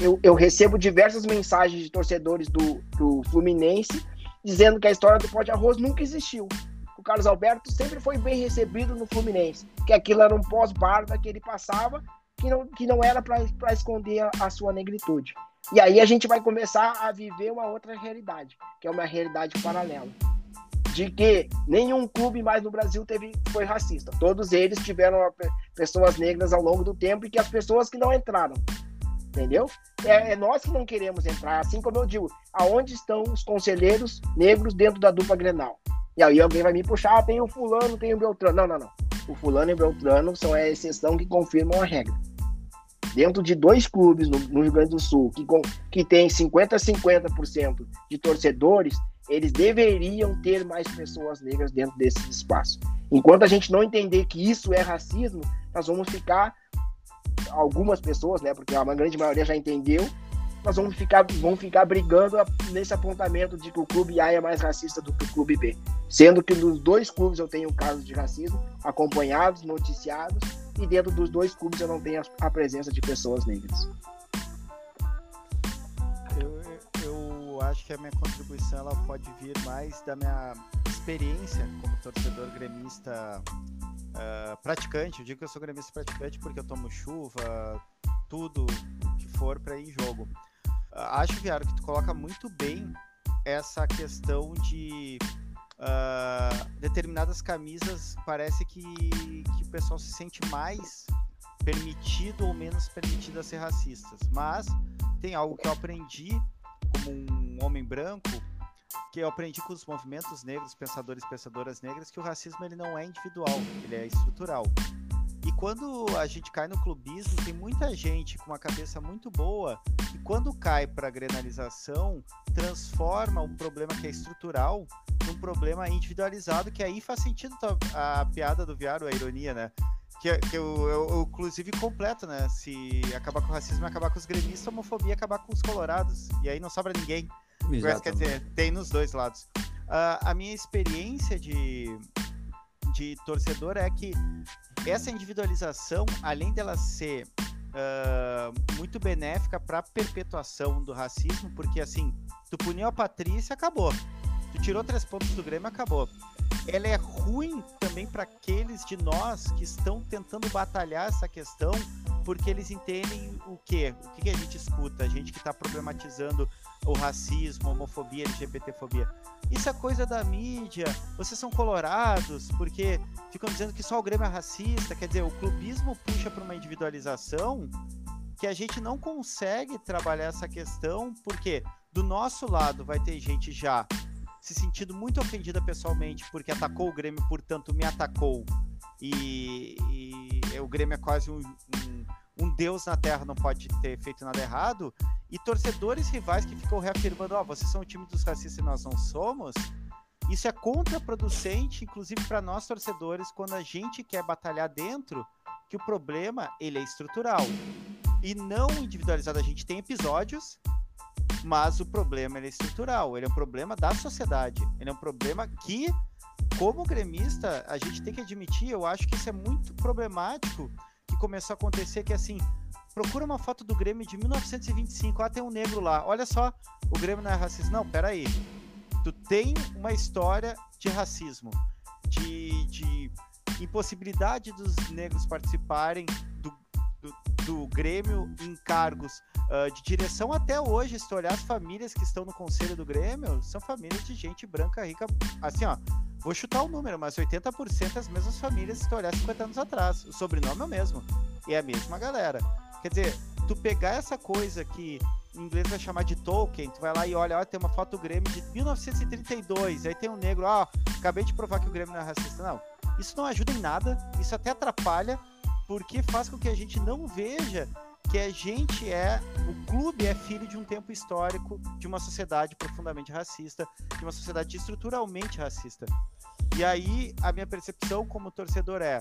Eu, eu recebo diversas mensagens de torcedores do, do Fluminense dizendo que a história do pó de arroz nunca existiu. O Carlos Alberto sempre foi bem recebido no Fluminense, que aquilo era um pós-barba que ele passava, que não, que não era para esconder a, a sua negritude. E aí a gente vai começar a viver uma outra realidade, que é uma realidade paralela. De que nenhum clube mais no Brasil teve, foi racista. Todos eles tiveram pessoas negras ao longo do tempo e que as pessoas que não entraram. Entendeu? É, é nós que não queremos entrar. Assim como eu digo, aonde estão os conselheiros negros dentro da dupla Grenal? E aí alguém vai me puxar, ah, tem o fulano, tem o Beltrano. Não, não, não. O fulano e o Beltrano são a exceção que confirmam a regra. Dentro de dois clubes no, no Rio Grande do Sul, que, com, que tem 50% a 50% de torcedores, eles deveriam ter mais pessoas negras dentro desse espaço. Enquanto a gente não entender que isso é racismo, nós vamos ficar algumas pessoas, né, porque a grande maioria já entendeu, nós vamos ficar, vamos ficar brigando nesse apontamento de que o clube A é mais racista do que o clube B. Sendo que nos dois clubes eu tenho casos de racismo acompanhados, noticiados, e dentro dos dois clubes eu não tenho a presença de pessoas negras. Eu, eu acho que a minha contribuição ela pode vir mais da minha experiência como torcedor gremista uh, praticante. Eu digo que eu sou gremista praticante porque eu tomo chuva, tudo que for para ir em jogo acho, Viário, que tu coloca muito bem essa questão de uh, determinadas camisas parece que, que o pessoal se sente mais permitido ou menos permitido a ser racistas. Mas tem algo que eu aprendi como um homem branco, que eu aprendi com os movimentos negros, pensadores e pensadoras negras, que o racismo ele não é individual, ele é estrutural. Quando a gente cai no clubismo, tem muita gente com uma cabeça muito boa e quando cai para a grenalização, transforma um problema que é estrutural num problema individualizado, que aí faz sentido a, a piada do Viário, a ironia, né? Que, que eu, eu, eu, inclusive, completo, né? Se acabar com o racismo, acabar com os gremistas, homofobia acabar com os colorados. E aí não sobra ninguém. Exatamente. Quer dizer, tem nos dois lados. Uh, a minha experiência de, de torcedor é que essa individualização, além dela ser uh, muito benéfica para a perpetuação do racismo, porque assim, tu puniu a Patrícia, acabou. Tu tirou três pontos do Grêmio, acabou. Ela é ruim também para aqueles de nós que estão tentando batalhar essa questão, porque eles entendem o quê? O que, que a gente escuta? A gente que está problematizando o racismo, homofobia, LGBTfobia. Isso é coisa da mídia. Vocês são colorados porque ficam dizendo que só o Grêmio é racista. Quer dizer, o clubismo puxa para uma individualização que a gente não consegue trabalhar essa questão porque do nosso lado vai ter gente já se sentindo muito ofendida pessoalmente porque atacou o Grêmio, portanto me atacou. E, e o Grêmio é quase um, um, um deus na Terra, não pode ter feito nada errado e torcedores rivais que ficam reafirmando: ó, oh, vocês são o time dos racistas e nós não somos. Isso é contraproducente, inclusive para nós torcedores, quando a gente quer batalhar dentro, que o problema ele é estrutural e não individualizado. A gente tem episódios, mas o problema é estrutural. Ele é um problema da sociedade. Ele é um problema que, como gremista, a gente tem que admitir. Eu acho que isso é muito problemático que começou a acontecer que assim procura uma foto do Grêmio de 1925. Ah, tem um negro lá. Olha só, o Grêmio não é racista. Não, peraí. Tu tem uma história de racismo, de, de impossibilidade dos negros participarem do, do, do Grêmio em cargos uh, de direção até hoje. Se tu olhar as famílias que estão no conselho do Grêmio, são famílias de gente branca, rica. Assim, ó, vou chutar o número, mas 80% das mesmas famílias se tu olhar 50 anos atrás. O sobrenome é o mesmo. E é a mesma galera. Quer dizer, tu pegar essa coisa que em inglês vai chamar de Tolkien, tu vai lá e olha, ó, tem uma foto do Grêmio de 1932, aí tem um negro, ó, acabei de provar que o Grêmio não é racista. Não, isso não ajuda em nada, isso até atrapalha, porque faz com que a gente não veja que a gente é, o clube é filho de um tempo histórico, de uma sociedade profundamente racista, de uma sociedade estruturalmente racista. E aí a minha percepção como torcedor é,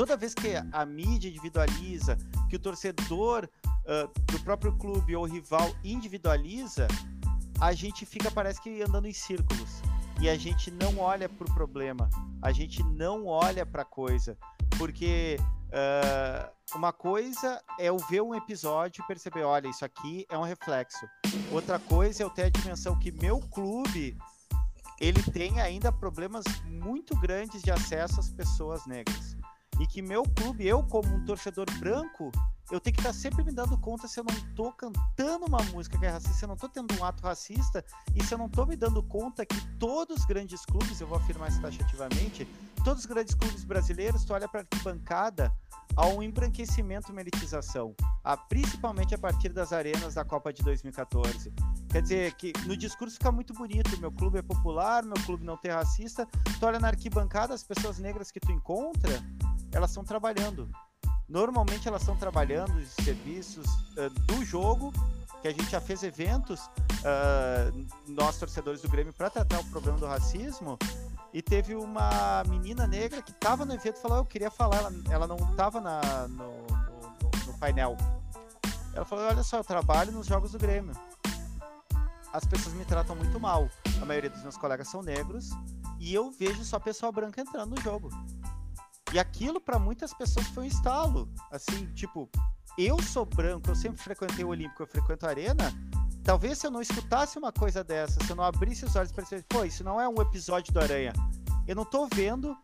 toda vez que a mídia individualiza, que o torcedor uh, do próprio clube ou rival individualiza, a gente fica, parece que andando em círculos. E a gente não olha para o problema, a gente não olha para a coisa. Porque uh, uma coisa é eu ver um episódio e perceber: olha, isso aqui é um reflexo. Outra coisa é eu ter a dimensão que meu clube ele tem ainda problemas muito grandes de acesso às pessoas negras e que meu clube, eu como um torcedor branco, eu tenho que estar sempre me dando conta se eu não estou cantando uma música que é racista, se eu não estou tendo um ato racista e se eu não estou me dando conta que todos os grandes clubes, eu vou afirmar isso taxativamente, todos os grandes clubes brasileiros, tu olha para a arquibancada, há um embranquecimento, uma elitização, a, principalmente a partir das arenas da Copa de 2014, Quer dizer, que no discurso fica muito bonito, meu clube é popular, meu clube não tem racista. Tu olha na arquibancada, as pessoas negras que tu encontra, elas estão trabalhando. Normalmente elas estão trabalhando em serviços uh, do jogo, que a gente já fez eventos, uh, nós torcedores do Grêmio, para tratar o problema do racismo. E teve uma menina negra que estava no evento e falou: Eu queria falar, ela, ela não estava no, no, no painel. Ela falou: Olha só, eu trabalho nos jogos do Grêmio as pessoas me tratam muito mal. A maioria dos meus colegas são negros e eu vejo só pessoa branca entrando no jogo. E aquilo para muitas pessoas foi um estalo. Assim, tipo, eu sou branco, eu sempre frequentei o Olímpico, eu frequento a Arena. Talvez se eu não escutasse uma coisa dessa, se eu não abrisse os olhos para dizer, pô, isso não é um episódio do Aranha. Eu não tô vendo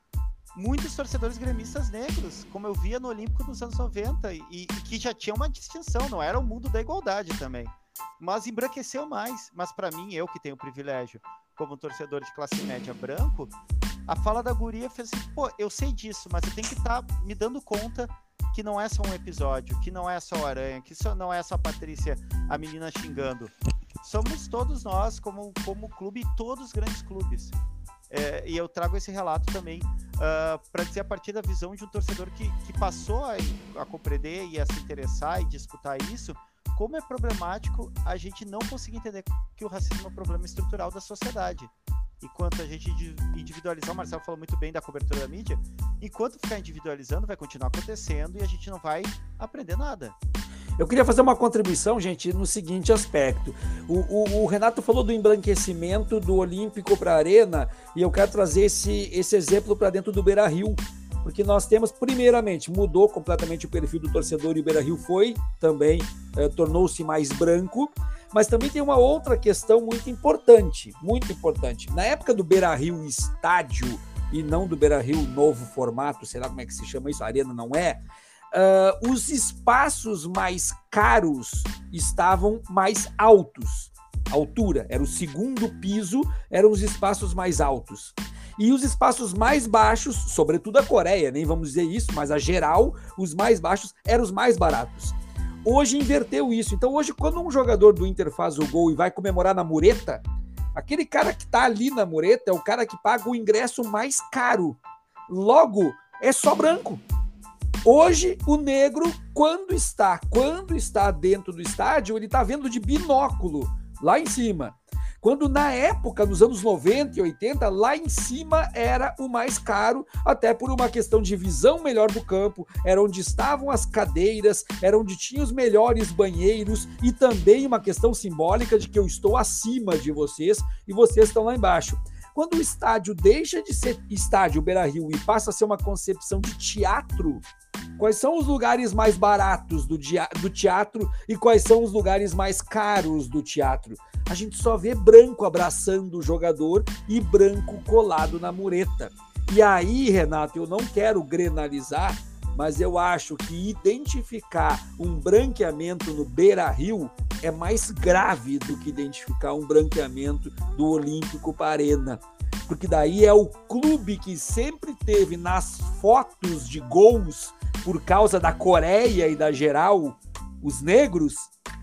muitos torcedores gremistas negros, como eu via no Olímpico nos anos 90, e, e que já tinha uma distinção, não era o mundo da igualdade também mas embranqueceu mais. Mas para mim, eu que tenho o privilégio, como torcedor de classe média branco, a fala da guria fez assim, pô, eu sei disso, mas eu tenho que estar tá me dando conta que não é só um episódio, que não é só o Aranha, que só, não é só a Patrícia, a menina xingando. Somos todos nós, como, como clube, todos os grandes clubes. É, e eu trago esse relato também uh, ah, para dizer a partir da visão de um torcedor que, que passou a, a compreender e a se interessar e disputar isso, como é problemático a gente não conseguir entender que o racismo é um problema estrutural da sociedade. Enquanto a gente individualizar, o Marcelo falou muito bem da cobertura da mídia, enquanto ficar individualizando, vai continuar acontecendo e a gente não vai aprender nada. Eu queria fazer uma contribuição, gente, no seguinte aspecto. O, o, o Renato falou do embranquecimento do Olímpico para a Arena e eu quero trazer esse, esse exemplo para dentro do Beira Rio porque nós temos, primeiramente, mudou completamente o perfil do torcedor e o Beira Rio foi também, eh, tornou-se mais branco, mas também tem uma outra questão muito importante, muito importante. Na época do Beira Rio estádio, e não do Beira Rio novo formato, sei lá como é que se chama isso, arena não é, uh, os espaços mais caros estavam mais altos. altura, era o segundo piso, eram os espaços mais altos. E os espaços mais baixos, sobretudo a Coreia, nem vamos dizer isso, mas a geral, os mais baixos eram os mais baratos. Hoje inverteu isso. Então hoje quando um jogador do Inter faz o gol e vai comemorar na mureta, aquele cara que está ali na mureta é o cara que paga o ingresso mais caro. Logo, é só branco. Hoje, o negro, quando está, quando está dentro do estádio, ele está vendo de binóculo lá em cima. Quando na época, nos anos 90 e 80, lá em cima era o mais caro, até por uma questão de visão melhor do campo, era onde estavam as cadeiras, era onde tinha os melhores banheiros e também uma questão simbólica de que eu estou acima de vocês e vocês estão lá embaixo. Quando o estádio deixa de ser estádio Beira-Rio e passa a ser uma concepção de teatro, quais são os lugares mais baratos do, do teatro e quais são os lugares mais caros do teatro? A gente só vê branco abraçando o jogador e branco colado na mureta. E aí, Renato, eu não quero grenalizar, mas eu acho que identificar um branqueamento no Beira Rio é mais grave do que identificar um branqueamento do Olímpico para Arena. Porque daí é o clube que sempre teve nas fotos de gols, por causa da Coreia e da geral, os negros,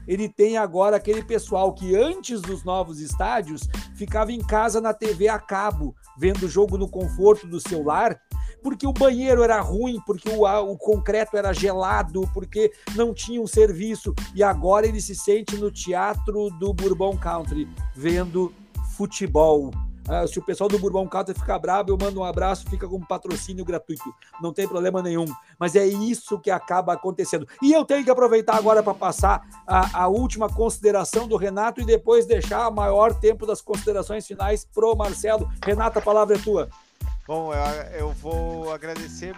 ele tem agora aquele pessoal que antes dos novos estádios ficava em casa na TV a cabo, vendo o jogo no conforto do seu lar, porque o banheiro era ruim, porque o, o concreto era gelado, porque não tinha um serviço, e agora ele se sente no teatro do Bourbon Country, vendo futebol. Ah, se o pessoal do Bourbon Country ficar bravo, eu mando um abraço, fica com patrocínio gratuito. Não tem problema nenhum. Mas é isso que acaba acontecendo. E eu tenho que aproveitar agora para passar a, a, última consideração do Renato e depois deixar o maior tempo das considerações finais pro Marcelo. Renato, a palavra é tua. Bom, eu, eu vou agradecer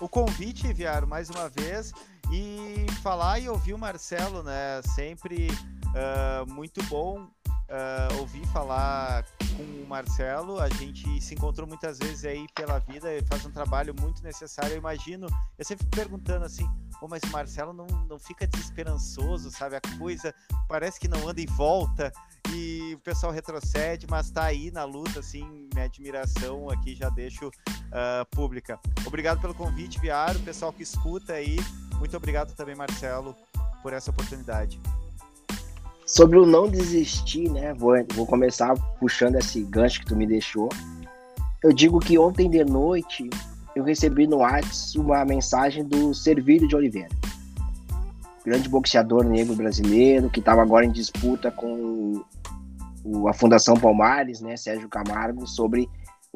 o convite, Viário, mais uma vez, e falar e ouvir o Marcelo, né? Sempre uh, muito bom uh, ouvi falar com o Marcelo, a gente se encontrou muitas vezes aí pela vida, ele faz um trabalho muito necessário, eu imagino, eu sempre perguntando assim, Pô, mas o Marcelo não, não fica desesperançoso, sabe? A coisa parece que não anda em volta e o pessoal retrocede, mas tá aí na luta, assim, minha admiração aqui já deixo uh, pública. Obrigado pelo convite, Viário, pessoal que escuta aí, muito obrigado também, Marcelo, por essa oportunidade. Sobre o não desistir, né? Vou, vou começar puxando esse gancho que tu me deixou. Eu digo que ontem de noite eu recebi no WhatsApp uma mensagem do Servílio de Oliveira, grande boxeador negro brasileiro que estava agora em disputa com o, a Fundação Palmares, né, Sérgio Camargo, sobre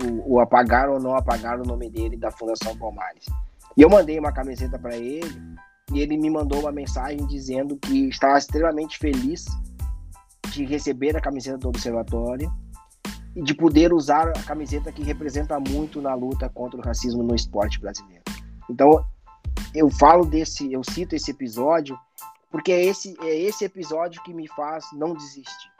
o, o, apagar ou não apagar o nome dele da Fundação Palmares. E eu mandei uma camiseta para ele e ele me mandou uma mensagem dizendo que estava extremamente feliz de receber a camiseta do Observatório e de poder usar a camiseta que representa muito na luta contra o racismo no esporte brasileiro. Então, eu falo desse, eu cito esse episódio porque é esse, é esse episódio que me faz não desistir.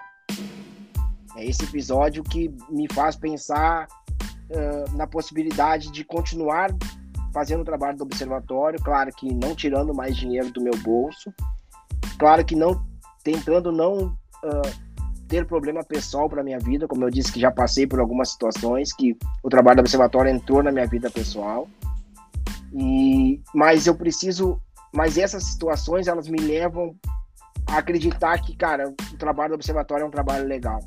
É esse episódio que me faz pensar uh, na possibilidade de continuar fazendo o trabalho do observatório, claro que não tirando mais dinheiro do meu bolso, claro que não tentando não uh, ter problema pessoal para minha vida, como eu disse que já passei por algumas situações que o trabalho do observatório entrou na minha vida pessoal. E mas eu preciso, mas essas situações elas me levam a acreditar que, cara, o trabalho do observatório é um trabalho legal.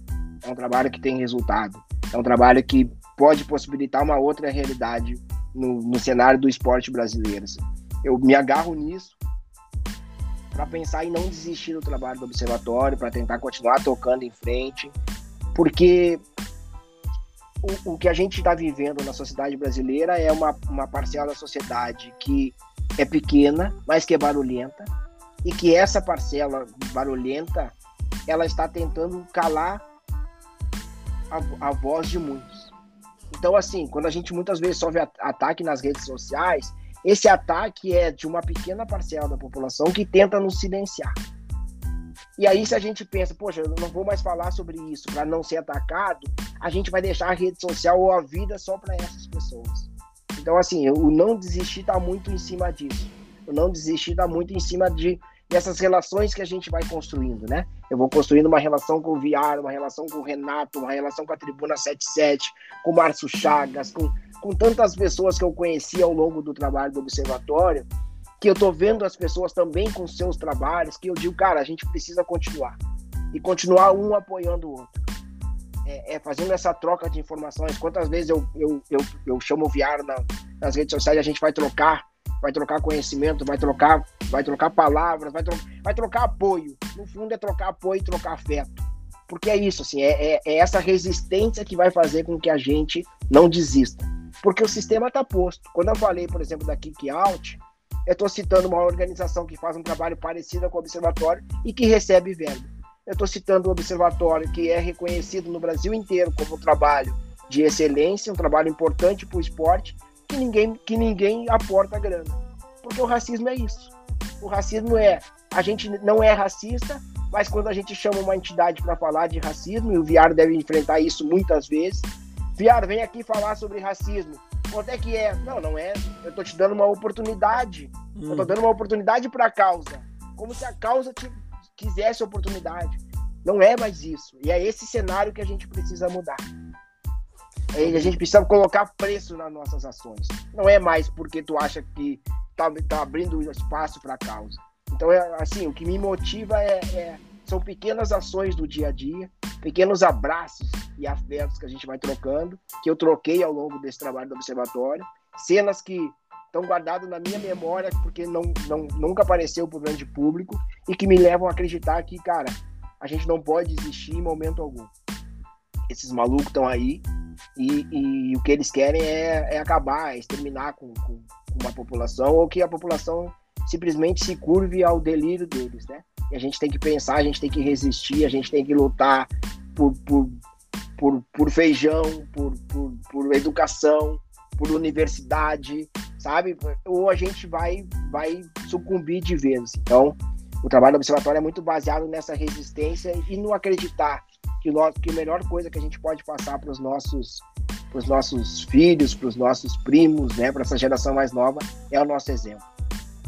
É um trabalho que tem resultado. É um trabalho que pode possibilitar uma outra realidade no, no cenário do esporte brasileiro. Assim. Eu me agarro nisso para pensar em não desistir do trabalho do observatório, para tentar continuar tocando em frente, porque o, o que a gente está vivendo na sociedade brasileira é uma, uma parcela da sociedade que é pequena, mas que é barulhenta, e que essa parcela barulhenta ela está tentando calar a, a voz de muitos. Então, assim, quando a gente muitas vezes sofre ataque nas redes sociais, esse ataque é de uma pequena parcela da população que tenta nos silenciar. E aí, se a gente pensa, poxa, eu não vou mais falar sobre isso para não ser atacado, a gente vai deixar a rede social ou a vida só para essas pessoas. Então, assim, o não desistir está muito em cima disso. O não desistir está muito em cima de dessas relações que a gente vai construindo, né? Eu vou construindo uma relação com o Viar, uma relação com o Renato, uma relação com a Tribuna 77, com o Márcio Chagas, com com tantas pessoas que eu conheci ao longo do trabalho do observatório, que eu tô vendo as pessoas também com seus trabalhos, que eu digo, cara, a gente precisa continuar. E continuar um apoiando o outro. É, é fazendo essa troca de informações. Quantas vezes eu, eu, eu, eu chamo o Viário na, nas redes sociais, a gente vai trocar, vai trocar conhecimento, vai trocar, vai trocar palavras, vai, tro vai trocar apoio. No fundo é trocar apoio e trocar afeto. Porque é isso, assim, é, é, é essa resistência que vai fazer com que a gente não desista porque o sistema está posto. Quando eu falei, por exemplo, da Kick Out, eu estou citando uma organização que faz um trabalho parecido com o Observatório e que recebe verba. Eu estou citando o Observatório, que é reconhecido no Brasil inteiro como um trabalho de excelência, um trabalho importante para o esporte, que ninguém, que ninguém aporta grana. Porque o racismo é isso. O racismo é. A gente não é racista, mas quando a gente chama uma entidade para falar de racismo, e o Viário deve enfrentar isso muitas vezes, Viado, vem aqui falar sobre racismo. Quanto é que é? Não, não é. Eu tô te dando uma oportunidade. Hum. Eu tô hum. dando uma oportunidade para a causa. Como se a causa te quisesse oportunidade. Não é mais isso. E é esse cenário que a gente precisa mudar. A gente precisa colocar preço nas nossas ações. Não é mais porque tu acha que tá, tá abrindo espaço para a causa. Então, é assim, o que me motiva é, é, são pequenas ações do dia a dia pequenos abraços e afetos que a gente vai trocando, que eu troquei ao longo desse trabalho do observatório, cenas que estão guardadas na minha memória porque não, não nunca apareceu para o grande público e que me levam a acreditar que, cara, a gente não pode desistir em momento algum. Esses malucos estão aí e, e, o que eles querem é, é acabar, é exterminar com, com, com uma população ou que a população simplesmente se curve ao delírio deles, né? E a gente tem que pensar, a gente tem que resistir, a gente tem que lutar por, por, por, por feijão, por, por, por educação, por universidade, sabe? Ou a gente vai, vai sucumbir de vez. Então, o trabalho do observatório é muito baseado nessa resistência e no acreditar que, o, que a melhor coisa que a gente pode passar para os nossos para os nossos filhos, para os nossos primos, né, para essa geração mais nova, é o nosso exemplo.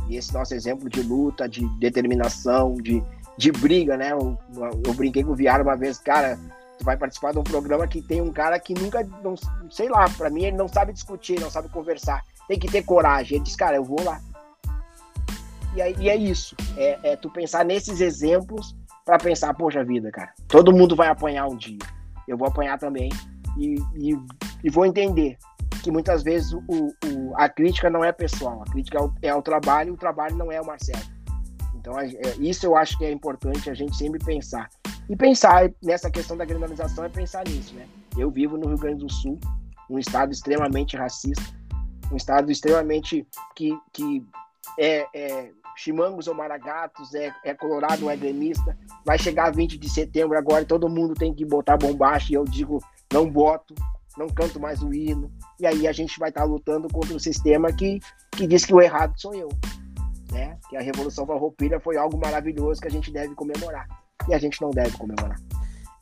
E esse nosso exemplo de luta, de determinação, de, de briga, né? Eu, eu brinquei com o Viário uma vez, cara, tu vai participar de um programa que tem um cara que nunca, não, sei lá, para mim ele não sabe discutir, não sabe conversar, tem que ter coragem. Ele diz, cara, eu vou lá. E, aí, e é isso, é, é tu pensar nesses exemplos para pensar, poxa vida, cara, todo mundo vai apanhar um dia. Eu vou apanhar também e, e, e vou entender que muitas vezes o, o, a crítica não é pessoal, a crítica é o, é o trabalho e o trabalho não é o Marcelo. Então, é, isso eu acho que é importante a gente sempre pensar. E pensar nessa questão da criminalização é pensar nisso, né? Eu vivo no Rio Grande do Sul, um estado extremamente racista, um estado extremamente que, que é, é chimangos ou maragatos, é, é colorado ou é gremista. Vai chegar 20 de setembro agora todo mundo tem que botar bombacha e eu digo, não boto, não canto mais o hino. E aí a gente vai estar tá lutando contra o sistema que, que diz que o errado sou eu. Né? Que a Revolução Farroupilha foi algo maravilhoso que a gente deve comemorar. E a gente não deve comemorar.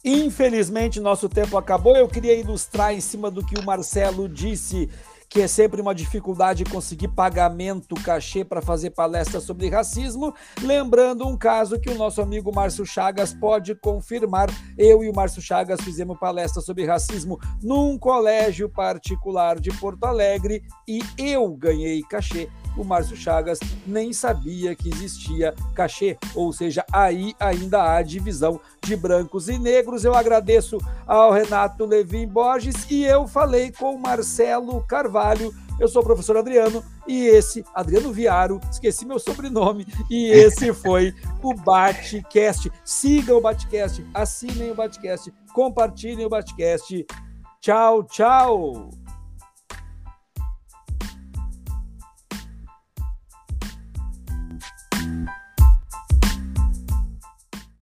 Infelizmente, nosso tempo acabou. Eu queria ilustrar em cima do que o Marcelo disse que é sempre uma dificuldade conseguir pagamento, cachê para fazer palestra sobre racismo. Lembrando um caso que o nosso amigo Márcio Chagas pode confirmar. Eu e o Márcio Chagas fizemos palestra sobre racismo num colégio particular de Porto Alegre e eu ganhei cachê o Márcio Chagas nem sabia que existia cachê, ou seja, aí ainda há divisão de brancos e negros. Eu agradeço ao Renato Levin Borges e eu falei com o Marcelo Carvalho. Eu sou o professor Adriano e esse, Adriano Viaro, esqueci meu sobrenome, e esse foi o Batcast. Sigam o Batcast, assinem o Batcast, compartilhem o Batcast. Tchau, tchau!